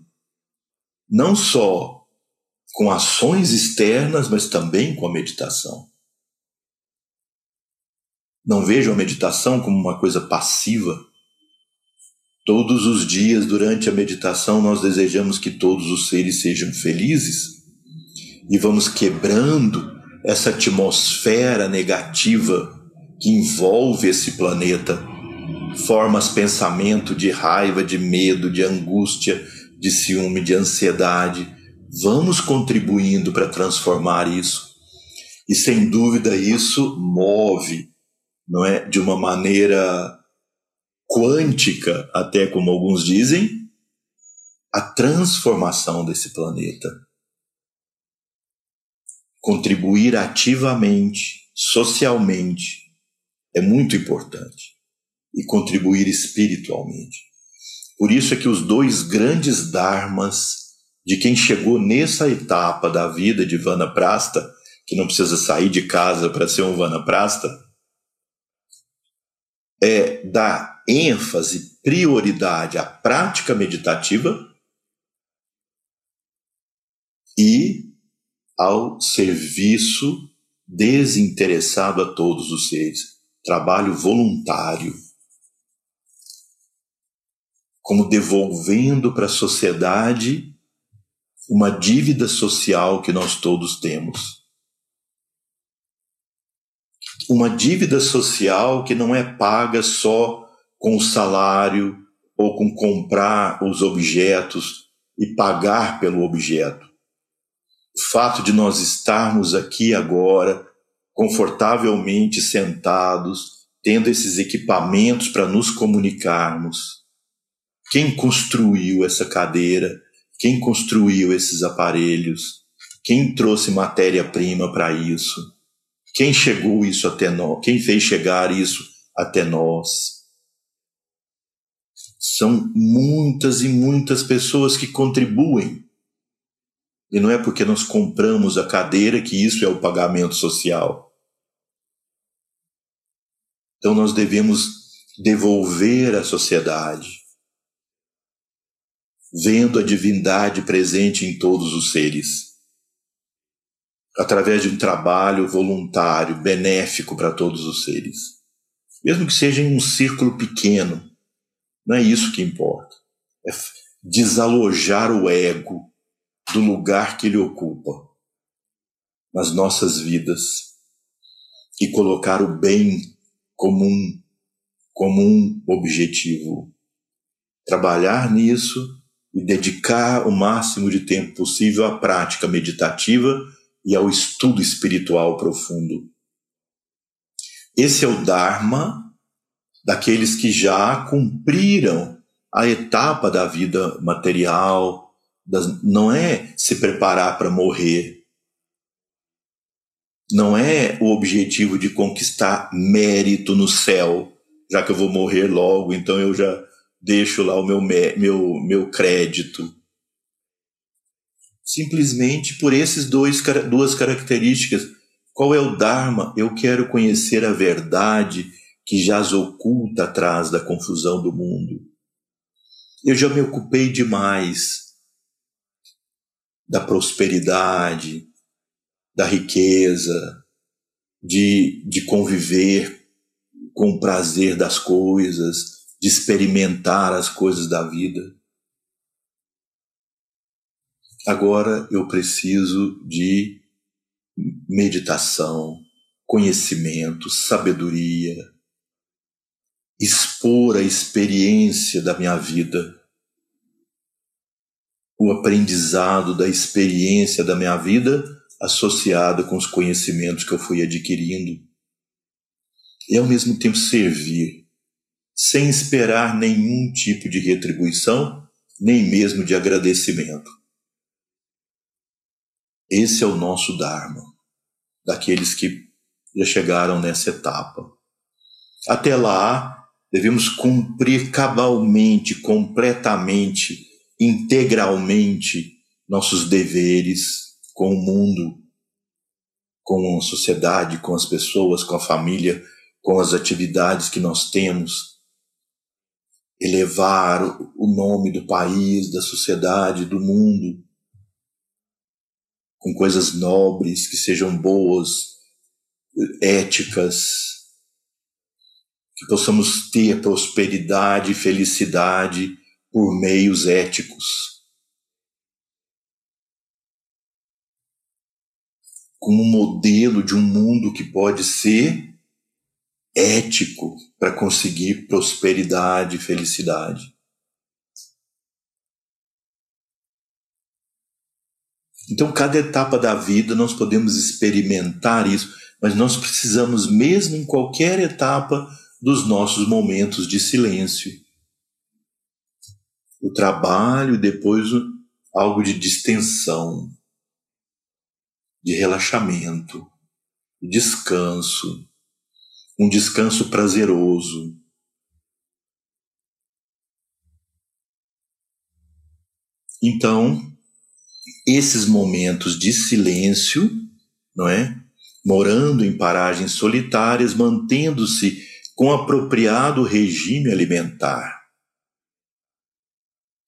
Não só com ações externas, mas também com a meditação. Não vejam a meditação como uma coisa passiva Todos os dias, durante a meditação, nós desejamos que todos os seres sejam felizes e vamos quebrando essa atmosfera negativa que envolve esse planeta, formas pensamento de raiva, de medo, de angústia, de ciúme, de ansiedade. Vamos contribuindo para transformar isso. E sem dúvida isso move, não é, de uma maneira quântica, até como alguns dizem, a transformação desse planeta. Contribuir ativamente, socialmente, é muito importante. E contribuir espiritualmente. Por isso é que os dois grandes dharmas de quem chegou nessa etapa da vida de Vanaprasta, que não precisa sair de casa para ser um Vanaprasta, é dar ênfase, prioridade à prática meditativa e ao serviço desinteressado a todos os seres, trabalho voluntário, como devolvendo para a sociedade uma dívida social que nós todos temos. Uma dívida social que não é paga só com o salário ou com comprar os objetos e pagar pelo objeto o fato de nós estarmos aqui agora, confortavelmente sentados, tendo esses equipamentos para nos comunicarmos. Quem construiu essa cadeira? Quem construiu esses aparelhos? Quem trouxe matéria-prima para isso? Quem chegou isso até nós? Quem fez chegar isso até nós? São muitas e muitas pessoas que contribuem e não é porque nós compramos a cadeira que isso é o pagamento social. Então nós devemos devolver à sociedade, vendo a divindade presente em todos os seres, através de um trabalho voluntário, benéfico para todos os seres. Mesmo que seja em um círculo pequeno, não é isso que importa. É desalojar o ego do lugar que ele ocupa nas nossas vidas e colocar o bem como um, como um objetivo. Trabalhar nisso e dedicar o máximo de tempo possível à prática meditativa e ao estudo espiritual profundo. Esse é o Dharma daqueles que já cumpriram a etapa da vida material, não é se preparar para morrer. Não é o objetivo de conquistar mérito no céu, já que eu vou morrer logo, então eu já deixo lá o meu, meu, meu crédito. Simplesmente por esses dois duas características. Qual é o Dharma? Eu quero conhecer a verdade que jaz oculta atrás da confusão do mundo. Eu já me ocupei demais da prosperidade, da riqueza, de, de conviver com o prazer das coisas, de experimentar as coisas da vida. Agora eu preciso de meditação, conhecimento, sabedoria, expor a experiência da minha vida o aprendizado da experiência da minha vida associada com os conhecimentos que eu fui adquirindo. E ao mesmo tempo servir, sem esperar nenhum tipo de retribuição, nem mesmo de agradecimento. Esse é o nosso Dharma, daqueles que já chegaram nessa etapa. Até lá, devemos cumprir cabalmente, completamente, integralmente nossos deveres com o mundo, com a sociedade, com as pessoas, com a família, com as atividades que nós temos. Elevar o nome do país, da sociedade, do mundo, com coisas nobres, que sejam boas, éticas, que possamos ter prosperidade e felicidade por meios éticos. Como um modelo de um mundo que pode ser ético para conseguir prosperidade e felicidade. Então, cada etapa da vida nós podemos experimentar isso, mas nós precisamos, mesmo em qualquer etapa, dos nossos momentos de silêncio. O trabalho e depois algo de distensão, de relaxamento, descanso, um descanso prazeroso. Então, esses momentos de silêncio, não é? Morando em paragens solitárias, mantendo-se com apropriado regime alimentar.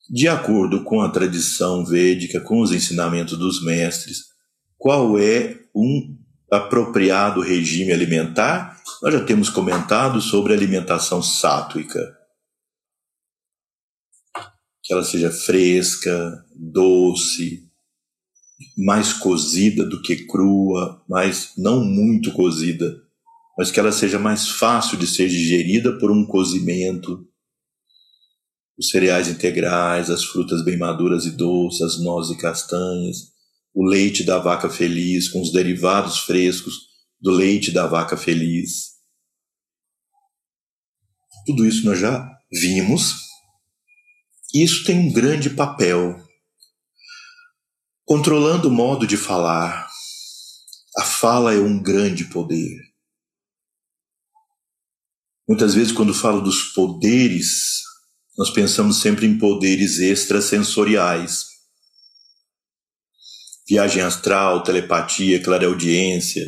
De acordo com a tradição védica, com os ensinamentos dos mestres, qual é um apropriado regime alimentar? Nós já temos comentado sobre alimentação sátuica. Que ela seja fresca, doce, mais cozida do que crua, mas não muito cozida mas que ela seja mais fácil de ser digerida por um cozimento. Os cereais integrais, as frutas bem maduras e doces, as nozes e castanhas, o leite da vaca feliz com os derivados frescos do leite da vaca feliz. Tudo isso nós já vimos. Isso tem um grande papel. Controlando o modo de falar, a fala é um grande poder. Muitas vezes, quando falo dos poderes, nós pensamos sempre em poderes extrasensoriais. Viagem astral, telepatia, clareaudiência.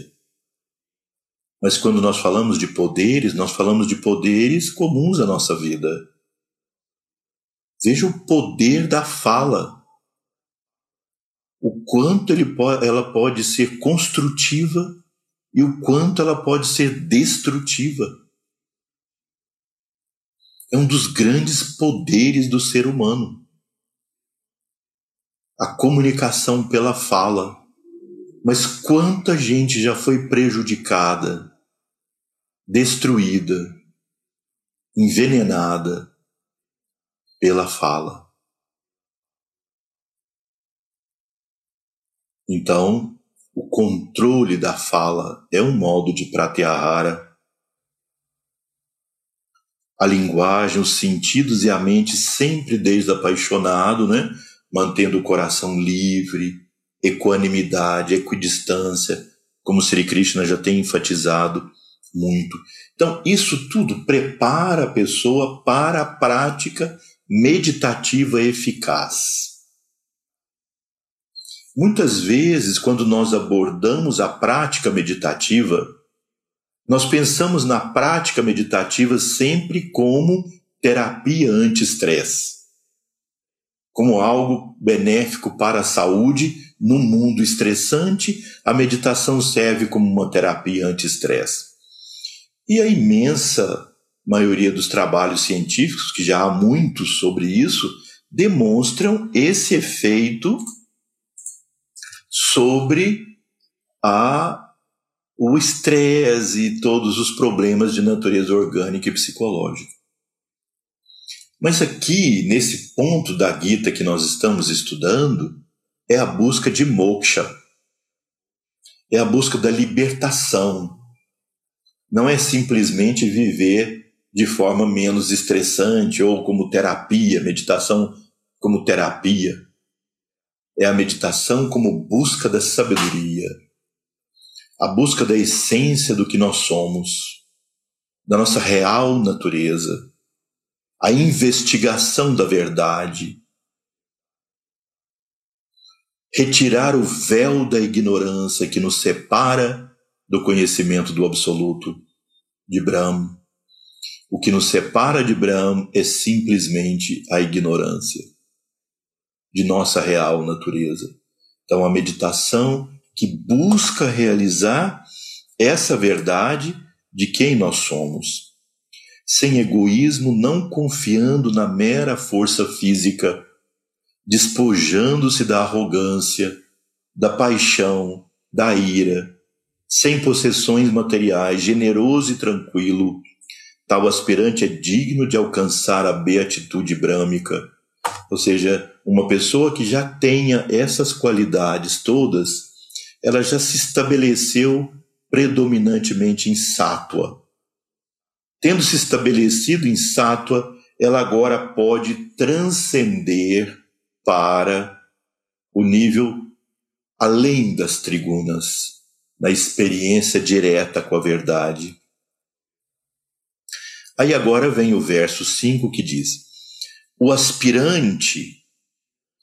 Mas quando nós falamos de poderes, nós falamos de poderes comuns à nossa vida. Veja o poder da fala. O quanto ela pode ser construtiva e o quanto ela pode ser destrutiva é um dos grandes poderes do ser humano. A comunicação pela fala. Mas quanta gente já foi prejudicada, destruída, envenenada pela fala. Então, o controle da fala é um modo de pratyahara a linguagem, os sentidos e a mente sempre desde apaixonado, né? mantendo o coração livre, equanimidade, equidistância, como Sri Krishna já tem enfatizado muito. Então, isso tudo prepara a pessoa para a prática meditativa eficaz. Muitas vezes, quando nós abordamos a prática meditativa, nós pensamos na prática meditativa sempre como terapia anti-estresse, como algo benéfico para a saúde num mundo estressante, a meditação serve como uma terapia anti-estresse. E a imensa maioria dos trabalhos científicos, que já há muitos sobre isso, demonstram esse efeito sobre a o estresse e todos os problemas de natureza orgânica e psicológica. Mas aqui, nesse ponto da Gita que nós estamos estudando, é a busca de moksha, é a busca da libertação. Não é simplesmente viver de forma menos estressante ou como terapia, meditação como terapia. É a meditação como busca da sabedoria a busca da essência do que nós somos, da nossa real natureza, a investigação da verdade, retirar o véu da ignorância que nos separa do conhecimento do absoluto de Brahma. O que nos separa de Brahma é simplesmente a ignorância de nossa real natureza. Então, a meditação que busca realizar essa verdade de quem nós somos, sem egoísmo, não confiando na mera força física, despojando-se da arrogância, da paixão, da ira, sem possessões materiais, generoso e tranquilo, tal aspirante é digno de alcançar a beatitude brâmica. Ou seja, uma pessoa que já tenha essas qualidades todas, ela já se estabeleceu predominantemente em sátua. Tendo se estabelecido em sátua, ela agora pode transcender para o nível além das trigunas, na experiência direta com a verdade. Aí agora vem o verso 5 que diz: O aspirante,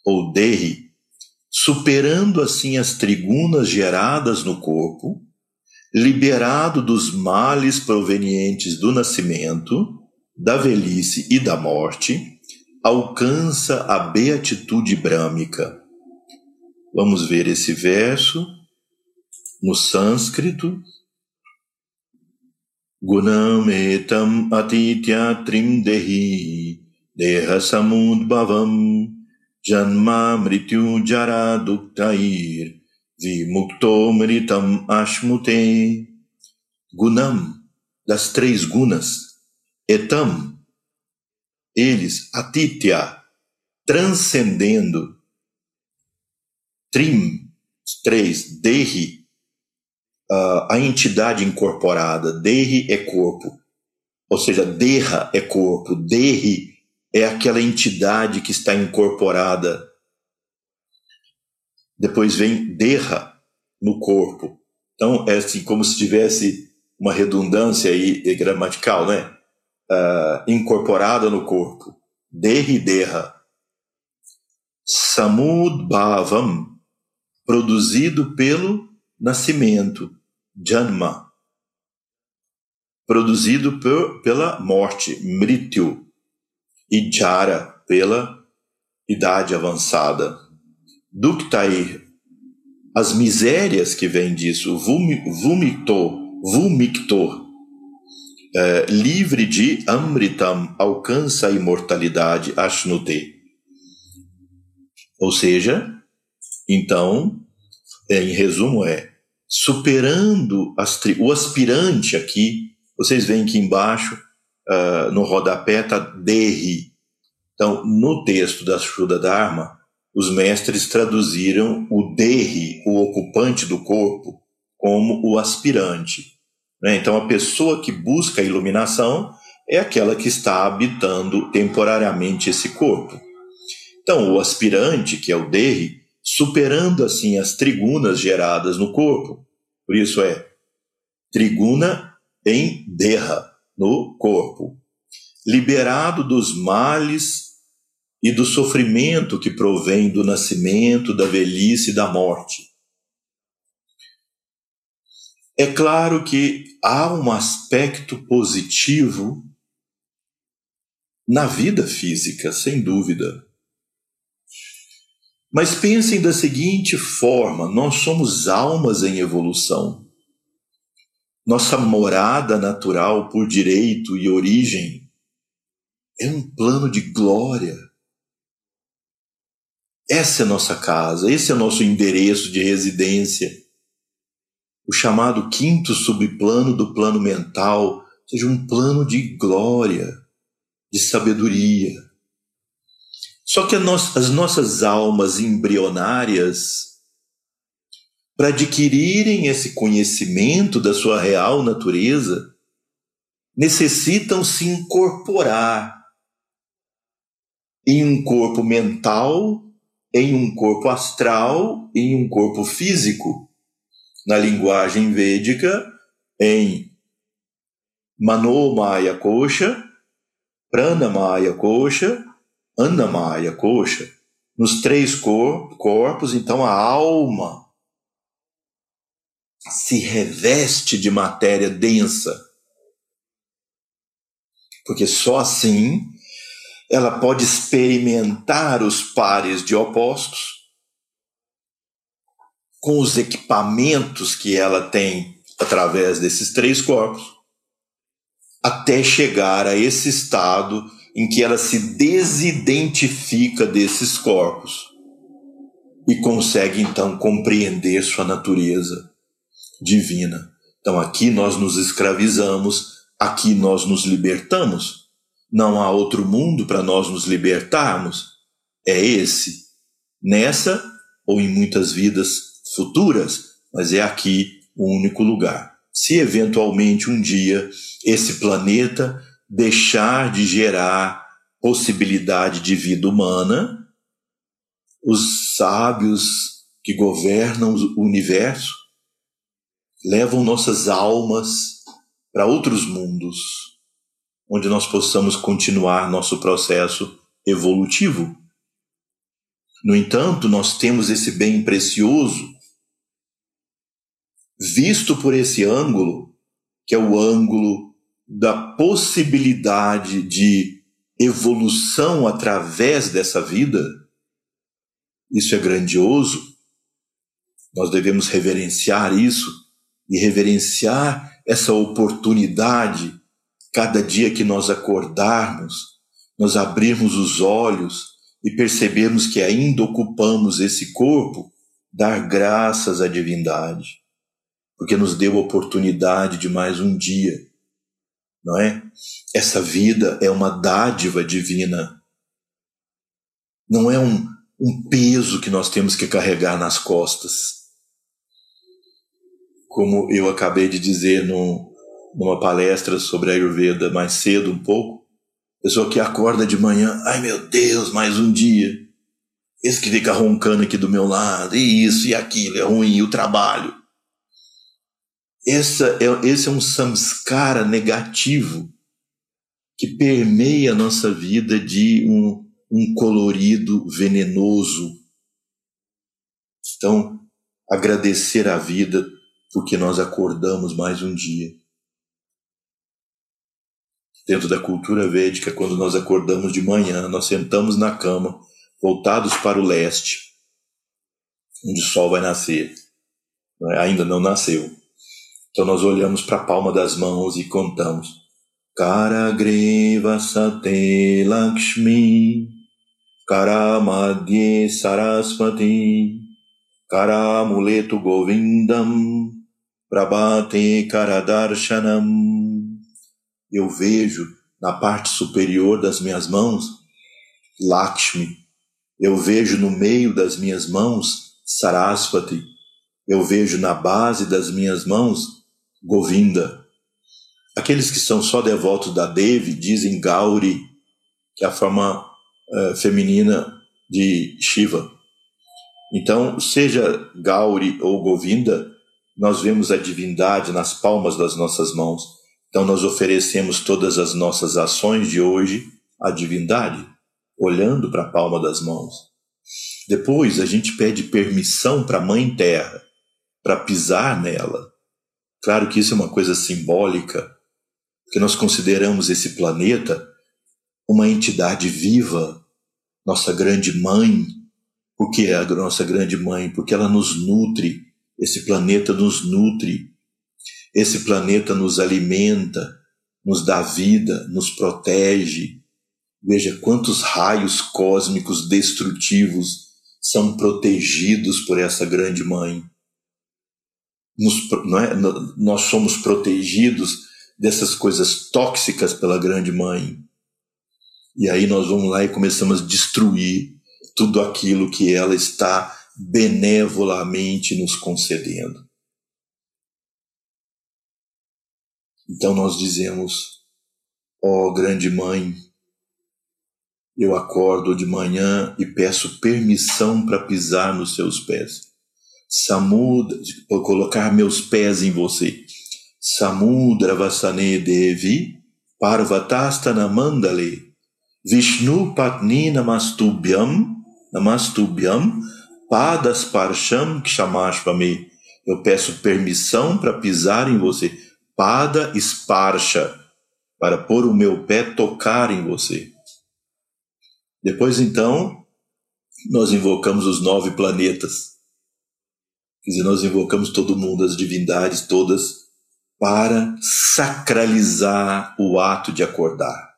ou derri, superando assim as trigunas geradas no corpo, liberado dos males provenientes do nascimento, da velhice e da morte, alcança a beatitude brâmica. Vamos ver esse verso no sânscrito. Gunam etam atitya trimdehi deha samudbhavam janma mrityu jara duktair vimukto mritam ashmute. Gunam, das três gunas, etam, eles, atitya, transcendendo, trim, três, dehi, uh, a entidade incorporada, dehi é corpo, ou seja, derra é corpo, dehi é aquela entidade que está incorporada. Depois vem derra no corpo. Então é assim como se tivesse uma redundância aí gramatical, né? uh, incorporada no corpo. Dehi Deha. Samud Bhavam, produzido pelo nascimento. Janma, produzido pela morte. Mrityu. E Jara, pela idade avançada. Duktair, as misérias que vêm disso. Vumito, vumictor, é, livre de Amritam, alcança a imortalidade, Ashnute. Ou seja, então, é, em resumo, é superando o aspirante aqui, vocês veem que embaixo, uh, no rodapé, está Derri. Então, no texto da Shuddha Dharma, os mestres traduziram o Derri, o ocupante do corpo, como o aspirante. Né? Então, a pessoa que busca a iluminação é aquela que está habitando temporariamente esse corpo. Então, o aspirante, que é o Derri, superando assim as trigunas geradas no corpo, por isso é triguna em derra, no corpo, liberado dos males e do sofrimento que provém do nascimento, da velhice e da morte. É claro que há um aspecto positivo na vida física, sem dúvida. Mas pensem da seguinte forma: nós somos almas em evolução. Nossa morada natural por direito e origem é um plano de glória. Essa é nossa casa, esse é nosso endereço de residência o chamado quinto subplano do plano mental seja um plano de glória, de sabedoria. Só que as nossas almas embrionárias, para adquirirem esse conhecimento da sua real natureza, necessitam se incorporar em um corpo mental, em um corpo astral, em um corpo físico na linguagem védica em Manomaya Kosha, Pranamaya Kosha, Annamaya Kosha. Nos três cor corpos, então a alma se reveste de matéria densa. Porque só assim ela pode experimentar os pares de opostos com os equipamentos que ela tem através desses três corpos, até chegar a esse estado em que ela se desidentifica desses corpos e consegue então compreender sua natureza. Divina. Então aqui nós nos escravizamos, aqui nós nos libertamos. Não há outro mundo para nós nos libertarmos. É esse. Nessa ou em muitas vidas futuras, mas é aqui o único lugar. Se eventualmente um dia esse planeta deixar de gerar possibilidade de vida humana, os sábios que governam o universo levam nossas almas para outros mundos, onde nós possamos continuar nosso processo evolutivo. No entanto, nós temos esse bem precioso, visto por esse ângulo, que é o ângulo da possibilidade de evolução através dessa vida. Isso é grandioso. Nós devemos reverenciar isso e reverenciar essa oportunidade cada dia que nós acordarmos, nós abrirmos os olhos e percebemos que ainda ocupamos esse corpo, dar graças à divindade, porque nos deu a oportunidade de mais um dia, não é? Essa vida é uma dádiva divina, não é um, um peso que nós temos que carregar nas costas. Como eu acabei de dizer no, numa palestra sobre a Ayurveda mais cedo um pouco, Pessoa que acorda de manhã, ai meu Deus, mais um dia. Esse que fica roncando aqui do meu lado, e isso e aquilo, é ruim, e o trabalho. Essa é, esse é um samskara negativo que permeia a nossa vida de um, um colorido venenoso. Então, agradecer a vida porque nós acordamos mais um dia dentro da cultura védica, quando nós acordamos de manhã, nós sentamos na cama, voltados para o leste, onde o sol vai nascer. É? Ainda não nasceu. Então nós olhamos para a palma das mãos e contamos. Karagreva Sate Lakshmi Karamadye Saraswati Karamuleto Govindam Prabhate Karadarshanam eu vejo na parte superior das minhas mãos Lakshmi, eu vejo no meio das minhas mãos Saraswati, eu vejo na base das minhas mãos Govinda. Aqueles que são só devotos da Devi dizem Gauri, que é a forma uh, feminina de Shiva. Então, seja Gauri ou Govinda, nós vemos a divindade nas palmas das nossas mãos. Então, nós oferecemos todas as nossas ações de hoje à divindade, olhando para a palma das mãos. Depois, a gente pede permissão para a Mãe Terra, para pisar nela. Claro que isso é uma coisa simbólica, porque nós consideramos esse planeta uma entidade viva, nossa grande mãe. Por que a nossa grande mãe? Porque ela nos nutre, esse planeta nos nutre esse planeta nos alimenta, nos dá vida, nos protege. Veja quantos raios cósmicos destrutivos são protegidos por essa grande mãe. Nos, é? Nós somos protegidos dessas coisas tóxicas pela grande mãe. E aí nós vamos lá e começamos a destruir tudo aquilo que ela está benevolamente nos concedendo. Então nós dizemos: Ó oh, grande mãe, eu acordo de manhã e peço permissão para pisar nos seus pés. Samudra, para colocar meus pés em você. Samudra Vasane Devi Parvatastana Mandale Vishnu Patni Namastubhyam Namastubhyam Padas Parsham Kshamashvame. Eu peço permissão para pisar em você pada esparcha, para pôr o meu pé tocar em você. Depois então, nós invocamos os nove planetas. Quer dizer, nós invocamos todo mundo, as divindades todas, para sacralizar o ato de acordar.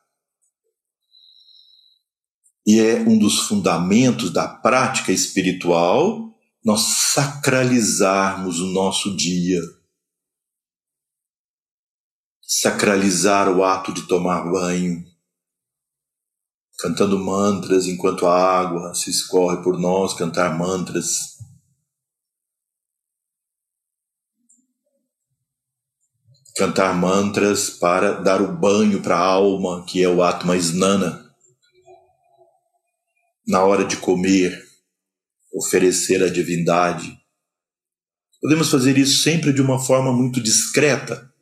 E é um dos fundamentos da prática espiritual nós sacralizarmos o nosso dia sacralizar o ato de tomar banho, cantando mantras enquanto a água se escorre por nós, cantar mantras. Cantar mantras para dar o banho para a alma, que é o ato mais nana. Na hora de comer, oferecer a divindade. Podemos fazer isso sempre de uma forma muito discreta.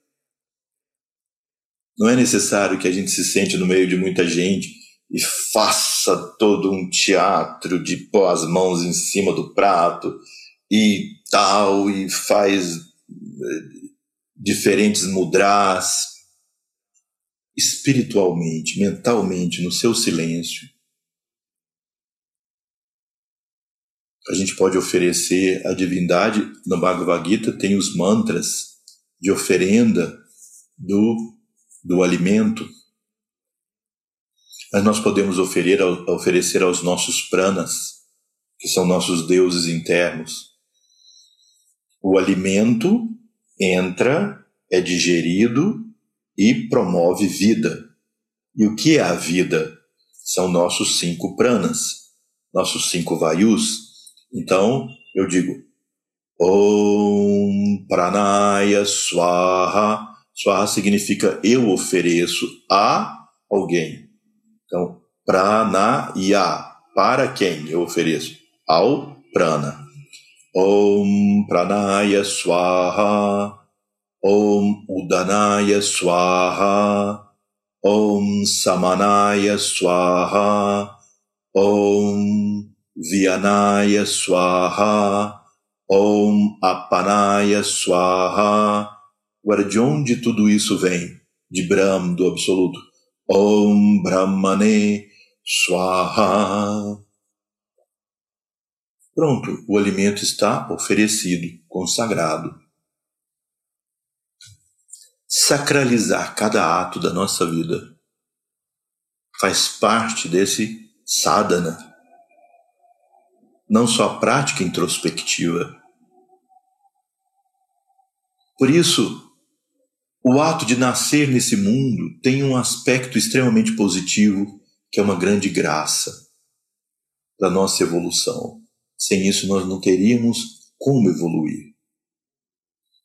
Não é necessário que a gente se sente no meio de muita gente e faça todo um teatro de pôr as mãos em cima do prato e tal, e faz eh, diferentes mudras. Espiritualmente, mentalmente, no seu silêncio, a gente pode oferecer a divindade. No Bhagavad Gita tem os mantras de oferenda do, do alimento mas nós podemos oferecer, oferecer aos nossos pranas, que são nossos deuses internos. O alimento entra, é digerido e promove vida. E o que é a vida? São nossos cinco pranas, nossos cinco vayus. Então, eu digo, Om Pranaya Swaha. Swaha significa eu ofereço a alguém. Então, pranaya, para quem eu ofereço? Ao prana. Om pranaya swaha. Om udanaya swaha. Om samanaya swaha. Om vianaya swaha. Om apanaya swaha. Agora, de onde tudo isso vem? De Brahm, do Absoluto. Om Brahmane Swaha. Pronto, o alimento está oferecido, consagrado. Sacralizar cada ato da nossa vida faz parte desse sadhana. Não só a prática introspectiva. Por isso, o ato de nascer nesse mundo tem um aspecto extremamente positivo, que é uma grande graça da nossa evolução. Sem isso, nós não teríamos como evoluir.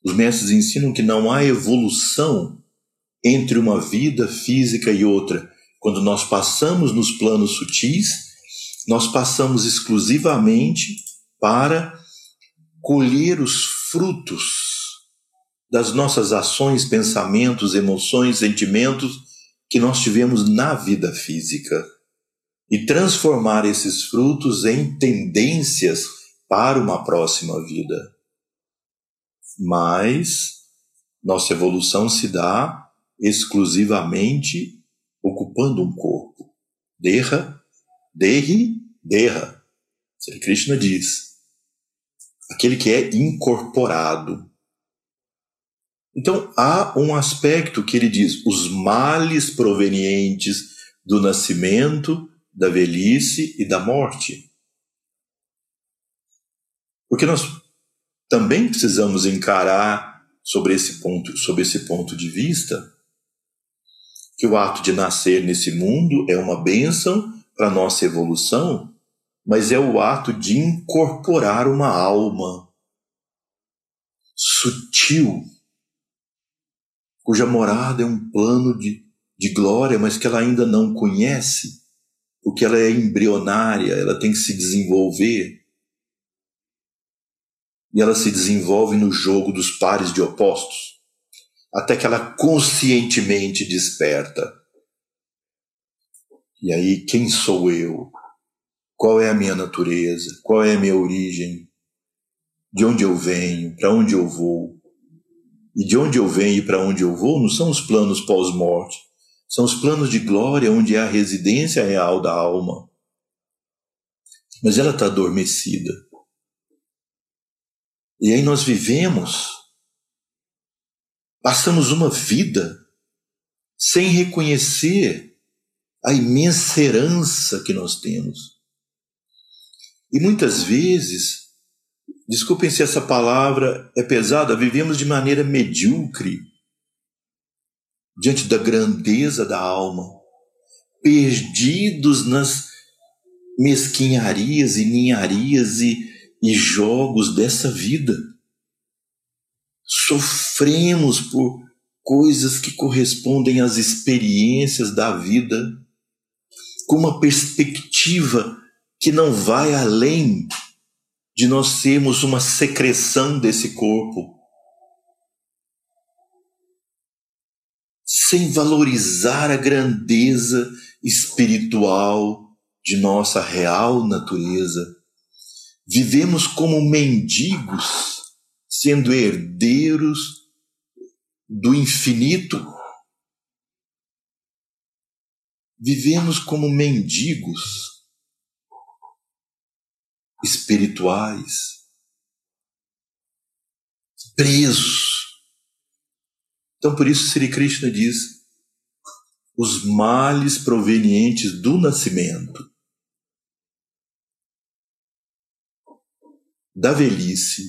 Os mestres ensinam que não há evolução entre uma vida física e outra. Quando nós passamos nos planos sutis, nós passamos exclusivamente para colher os frutos das nossas ações, pensamentos, emoções, sentimentos que nós tivemos na vida física e transformar esses frutos em tendências para uma próxima vida. Mas nossa evolução se dá exclusivamente ocupando um corpo. Derra, derri, derra. Sri Krishna diz: aquele que é incorporado, então há um aspecto que ele diz: os males provenientes do nascimento, da velhice e da morte. Porque nós também precisamos encarar sobre esse ponto, sobre esse ponto de vista, que o ato de nascer nesse mundo é uma bênção para a nossa evolução, mas é o ato de incorporar uma alma sutil cuja morada é um plano de, de glória, mas que ela ainda não conhece, porque ela é embrionária, ela tem que se desenvolver. E ela se desenvolve no jogo dos pares de opostos, até que ela conscientemente desperta. E aí, quem sou eu? Qual é a minha natureza? Qual é a minha origem? De onde eu venho? Para onde eu vou? e de onde eu venho e para onde eu vou não são os planos pós-morte, são os planos de glória onde é a residência real da alma. Mas ela está adormecida. E aí nós vivemos, passamos uma vida sem reconhecer a imensa herança que nós temos. E muitas vezes desculpem se essa palavra é pesada, vivemos de maneira medíocre. diante da grandeza da alma, perdidos nas mesquinharias e ninharias e, e jogos dessa vida. Sofremos por coisas que correspondem às experiências da vida, com uma perspectiva que não vai além de nós sermos uma secreção desse corpo, sem valorizar a grandeza espiritual de nossa real natureza. Vivemos como mendigos, sendo herdeiros do infinito. Vivemos como mendigos espirituais, presos. Então, por isso, Sri Krishna diz: os males provenientes do nascimento, da velhice,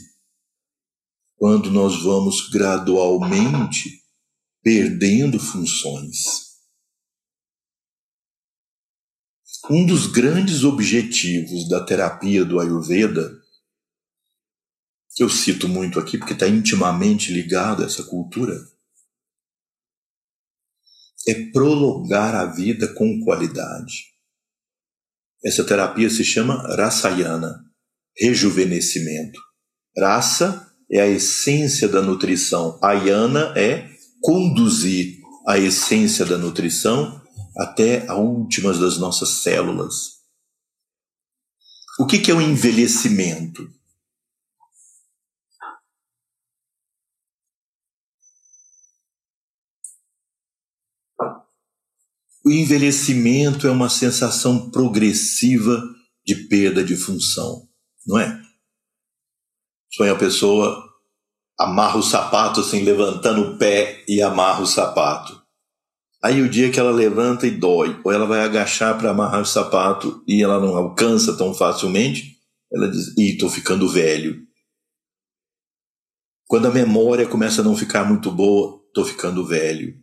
quando nós vamos gradualmente perdendo funções. Um dos grandes objetivos da terapia do Ayurveda, que eu cito muito aqui porque está intimamente ligado a essa cultura, é prolongar a vida com qualidade. Essa terapia se chama Rasayana, rejuvenescimento. Rasa é a essência da nutrição. A yana é conduzir a essência da nutrição até a últimas das nossas células. O que, que é o envelhecimento? O envelhecimento é uma sensação progressiva de perda de função, não é? Põe a pessoa, amarra o sapato assim, levantando o pé e amarra o sapato. Aí o dia que ela levanta e dói, ou ela vai agachar para amarrar o sapato e ela não alcança tão facilmente, ela diz: Ih, estou ficando velho. Quando a memória começa a não ficar muito boa, estou ficando velho.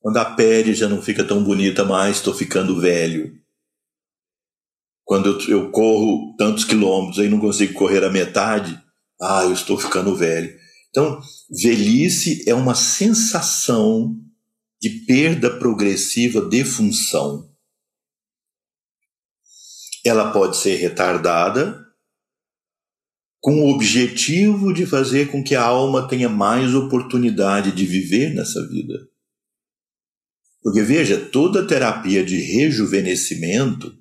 Quando a pele já não fica tão bonita mais, estou ficando velho. Quando eu, eu corro tantos quilômetros e não consigo correr a metade, ah, eu estou ficando velho. Então, velhice é uma sensação de perda progressiva de função. Ela pode ser retardada com o objetivo de fazer com que a alma tenha mais oportunidade de viver nessa vida. Porque veja, toda terapia de rejuvenescimento,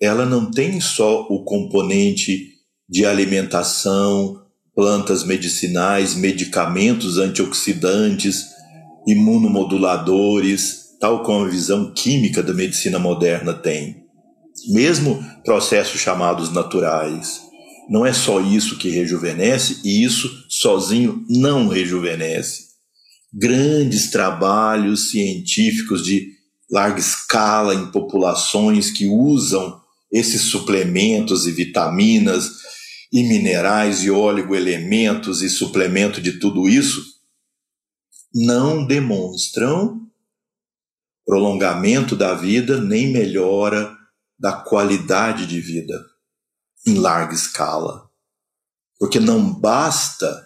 ela não tem só o componente de alimentação, plantas medicinais, medicamentos antioxidantes, imunomoduladores, tal como a visão química da medicina moderna tem. Mesmo processos chamados naturais. Não é só isso que rejuvenesce, e isso sozinho não rejuvenesce. Grandes trabalhos científicos de larga escala em populações que usam esses suplementos e vitaminas e minerais e elementos e suplemento de tudo isso não demonstram prolongamento da vida nem melhora da qualidade de vida em larga escala. Porque não basta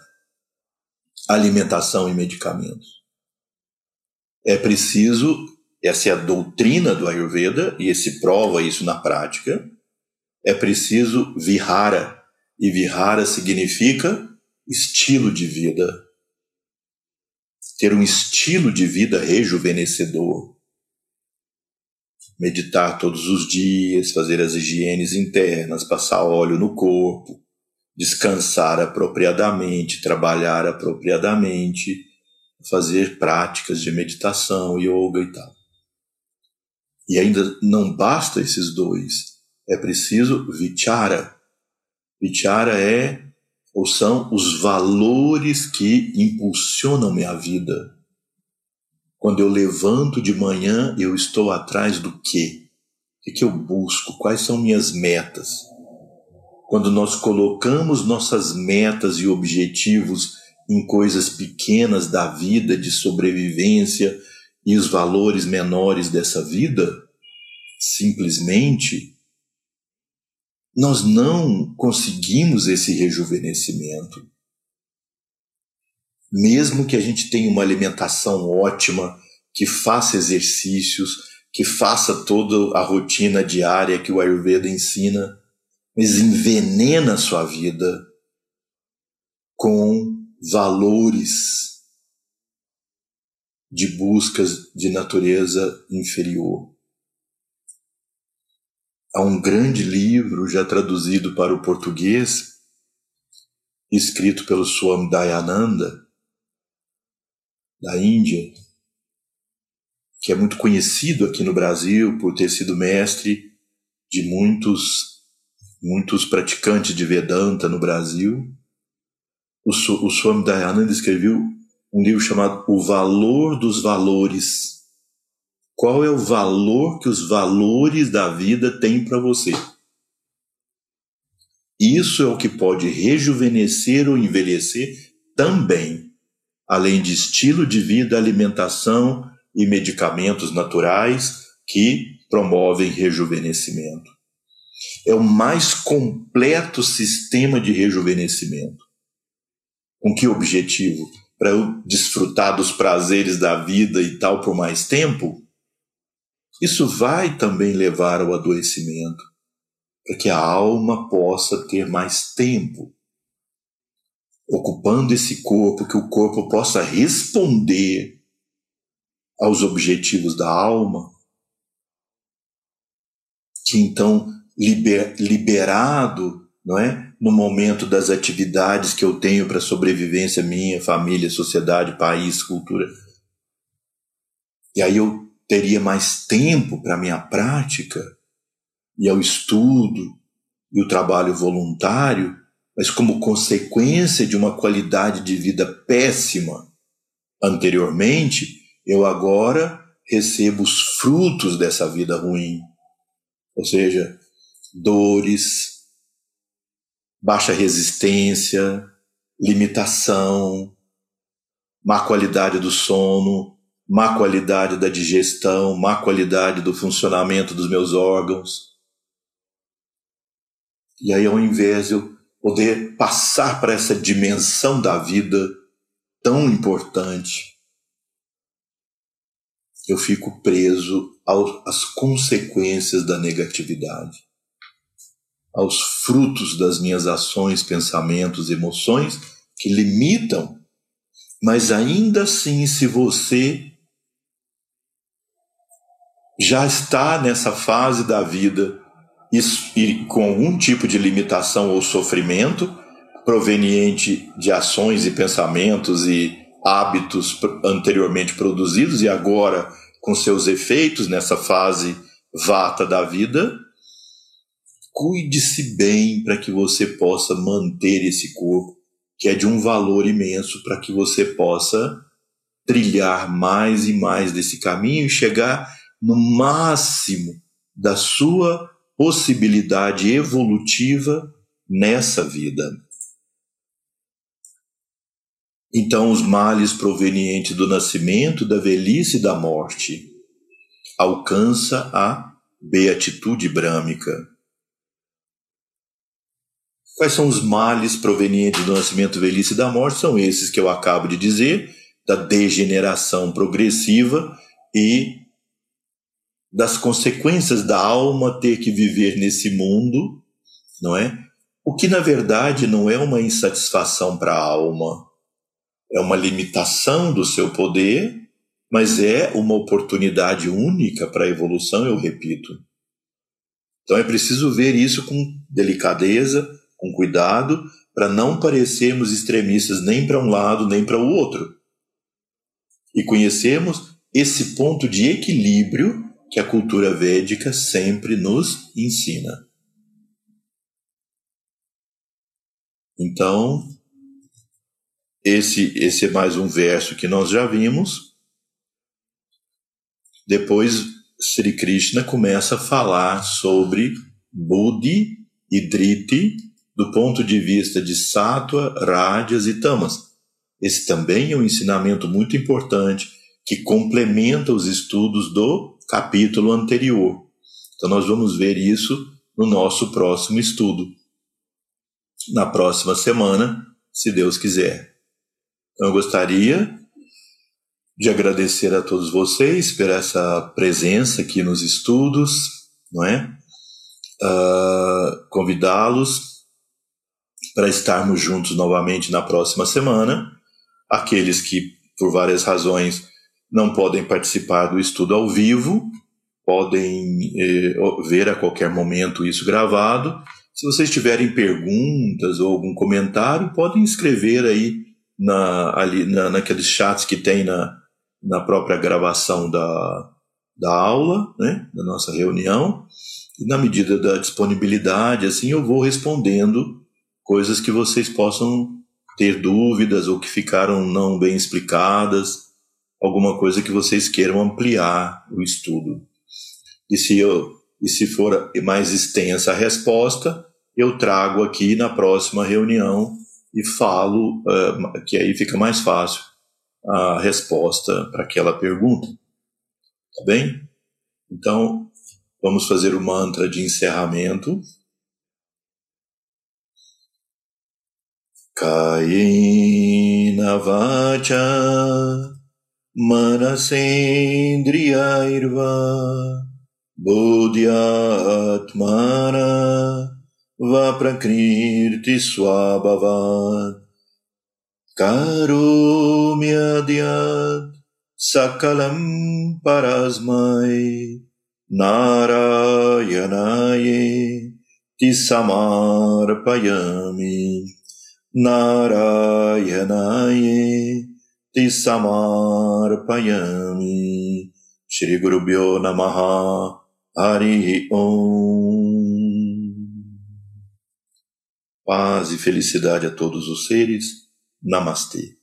alimentação e medicamentos. É preciso, essa é a doutrina do Ayurveda, e se prova isso na prática, é preciso vihara, e vihara significa estilo de vida. Ter um estilo de vida rejuvenescedor. Meditar todos os dias, fazer as higienes internas, passar óleo no corpo, descansar apropriadamente, trabalhar apropriadamente, fazer práticas de meditação, yoga e tal. E ainda não basta esses dois, é preciso vichara, Vichara é ou são os valores que impulsionam minha vida. Quando eu levanto de manhã, eu estou atrás do quê? O que eu busco? Quais são minhas metas? Quando nós colocamos nossas metas e objetivos em coisas pequenas da vida, de sobrevivência e os valores menores dessa vida, simplesmente, nós não conseguimos esse rejuvenescimento. Mesmo que a gente tenha uma alimentação ótima, que faça exercícios, que faça toda a rotina diária que o Ayurveda ensina, mas envenena a sua vida com valores de buscas de natureza inferior. Há um grande livro já traduzido para o português, escrito pelo Swami Dayananda, da Índia, que é muito conhecido aqui no Brasil por ter sido mestre de muitos muitos praticantes de Vedanta no Brasil. O, o Swami Dayananda escreveu um livro chamado O Valor dos Valores. Qual é o valor que os valores da vida têm para você? Isso é o que pode rejuvenescer ou envelhecer também, além de estilo de vida, alimentação e medicamentos naturais que promovem rejuvenescimento. É o mais completo sistema de rejuvenescimento. Com que objetivo? Para eu desfrutar dos prazeres da vida e tal por mais tempo? Isso vai também levar ao adoecimento, para que a alma possa ter mais tempo ocupando esse corpo, que o corpo possa responder aos objetivos da alma, que então liber, liberado, não é, no momento das atividades que eu tenho para sobrevivência minha, família, sociedade, país, cultura. E aí eu teria mais tempo para minha prática e ao estudo e o trabalho voluntário, mas como consequência de uma qualidade de vida péssima anteriormente, eu agora recebo os frutos dessa vida ruim. Ou seja, dores, baixa resistência, limitação, má qualidade do sono, má qualidade da digestão, má qualidade do funcionamento dos meus órgãos. E aí, ao invés de eu poder passar para essa dimensão da vida tão importante, eu fico preso às consequências da negatividade, aos frutos das minhas ações, pensamentos, emoções que limitam. Mas ainda assim, se você já está nessa fase da vida e com algum tipo de limitação ou sofrimento proveniente de ações e pensamentos e hábitos anteriormente produzidos e agora com seus efeitos nessa fase vata da vida, cuide-se bem para que você possa manter esse corpo, que é de um valor imenso, para que você possa trilhar mais e mais desse caminho e chegar no máximo da sua possibilidade evolutiva nessa vida. Então, os males provenientes do nascimento, da velhice e da morte alcança a beatitude brâmica. Quais são os males provenientes do nascimento, velhice e da morte? São esses que eu acabo de dizer, da degeneração progressiva e das consequências da alma ter que viver nesse mundo, não é? O que na verdade não é uma insatisfação para a alma, é uma limitação do seu poder, mas é uma oportunidade única para a evolução, eu repito. Então é preciso ver isso com delicadeza, com cuidado, para não parecermos extremistas nem para um lado nem para o outro. E conhecermos esse ponto de equilíbrio que a cultura védica sempre nos ensina. Então, esse, esse é mais um verso que nós já vimos. Depois, Sri Krishna começa a falar sobre Buddhi e Driti do ponto de vista de Sattva, Rajas e Tamas. esse também é um ensinamento muito importante que complementa os estudos do capítulo anterior. Então, nós vamos ver isso no nosso próximo estudo, na próxima semana, se Deus quiser. Então, eu gostaria de agradecer a todos vocês por essa presença aqui nos estudos, não é? Uh, Convidá-los para estarmos juntos novamente na próxima semana. Aqueles que, por várias razões, não podem participar do estudo ao vivo, podem eh, ver a qualquer momento isso gravado. Se vocês tiverem perguntas ou algum comentário, podem escrever aí na, ali, na, naqueles chats que tem na, na própria gravação da, da aula, né, da nossa reunião. E na medida da disponibilidade, assim, eu vou respondendo coisas que vocês possam ter dúvidas ou que ficaram não bem explicadas, alguma coisa que vocês queiram ampliar o estudo. E se, eu, e se for mais extensa a resposta, eu trago aqui na próxima reunião e falo, uh, que aí fica mais fácil a resposta para aquela pergunta. Tá bem? Então, vamos fazer o mantra de encerramento. Kayena vacha manasendriyairva buddhyatmana va prakriti swabhavat Karumyadyat sakalam parasmai narayanaye tisamarpayami narayanaye tisamarpayami Shri Guru Bhyo Namaha. Hari Om. Paz e felicidade a todos os seres. Namastê.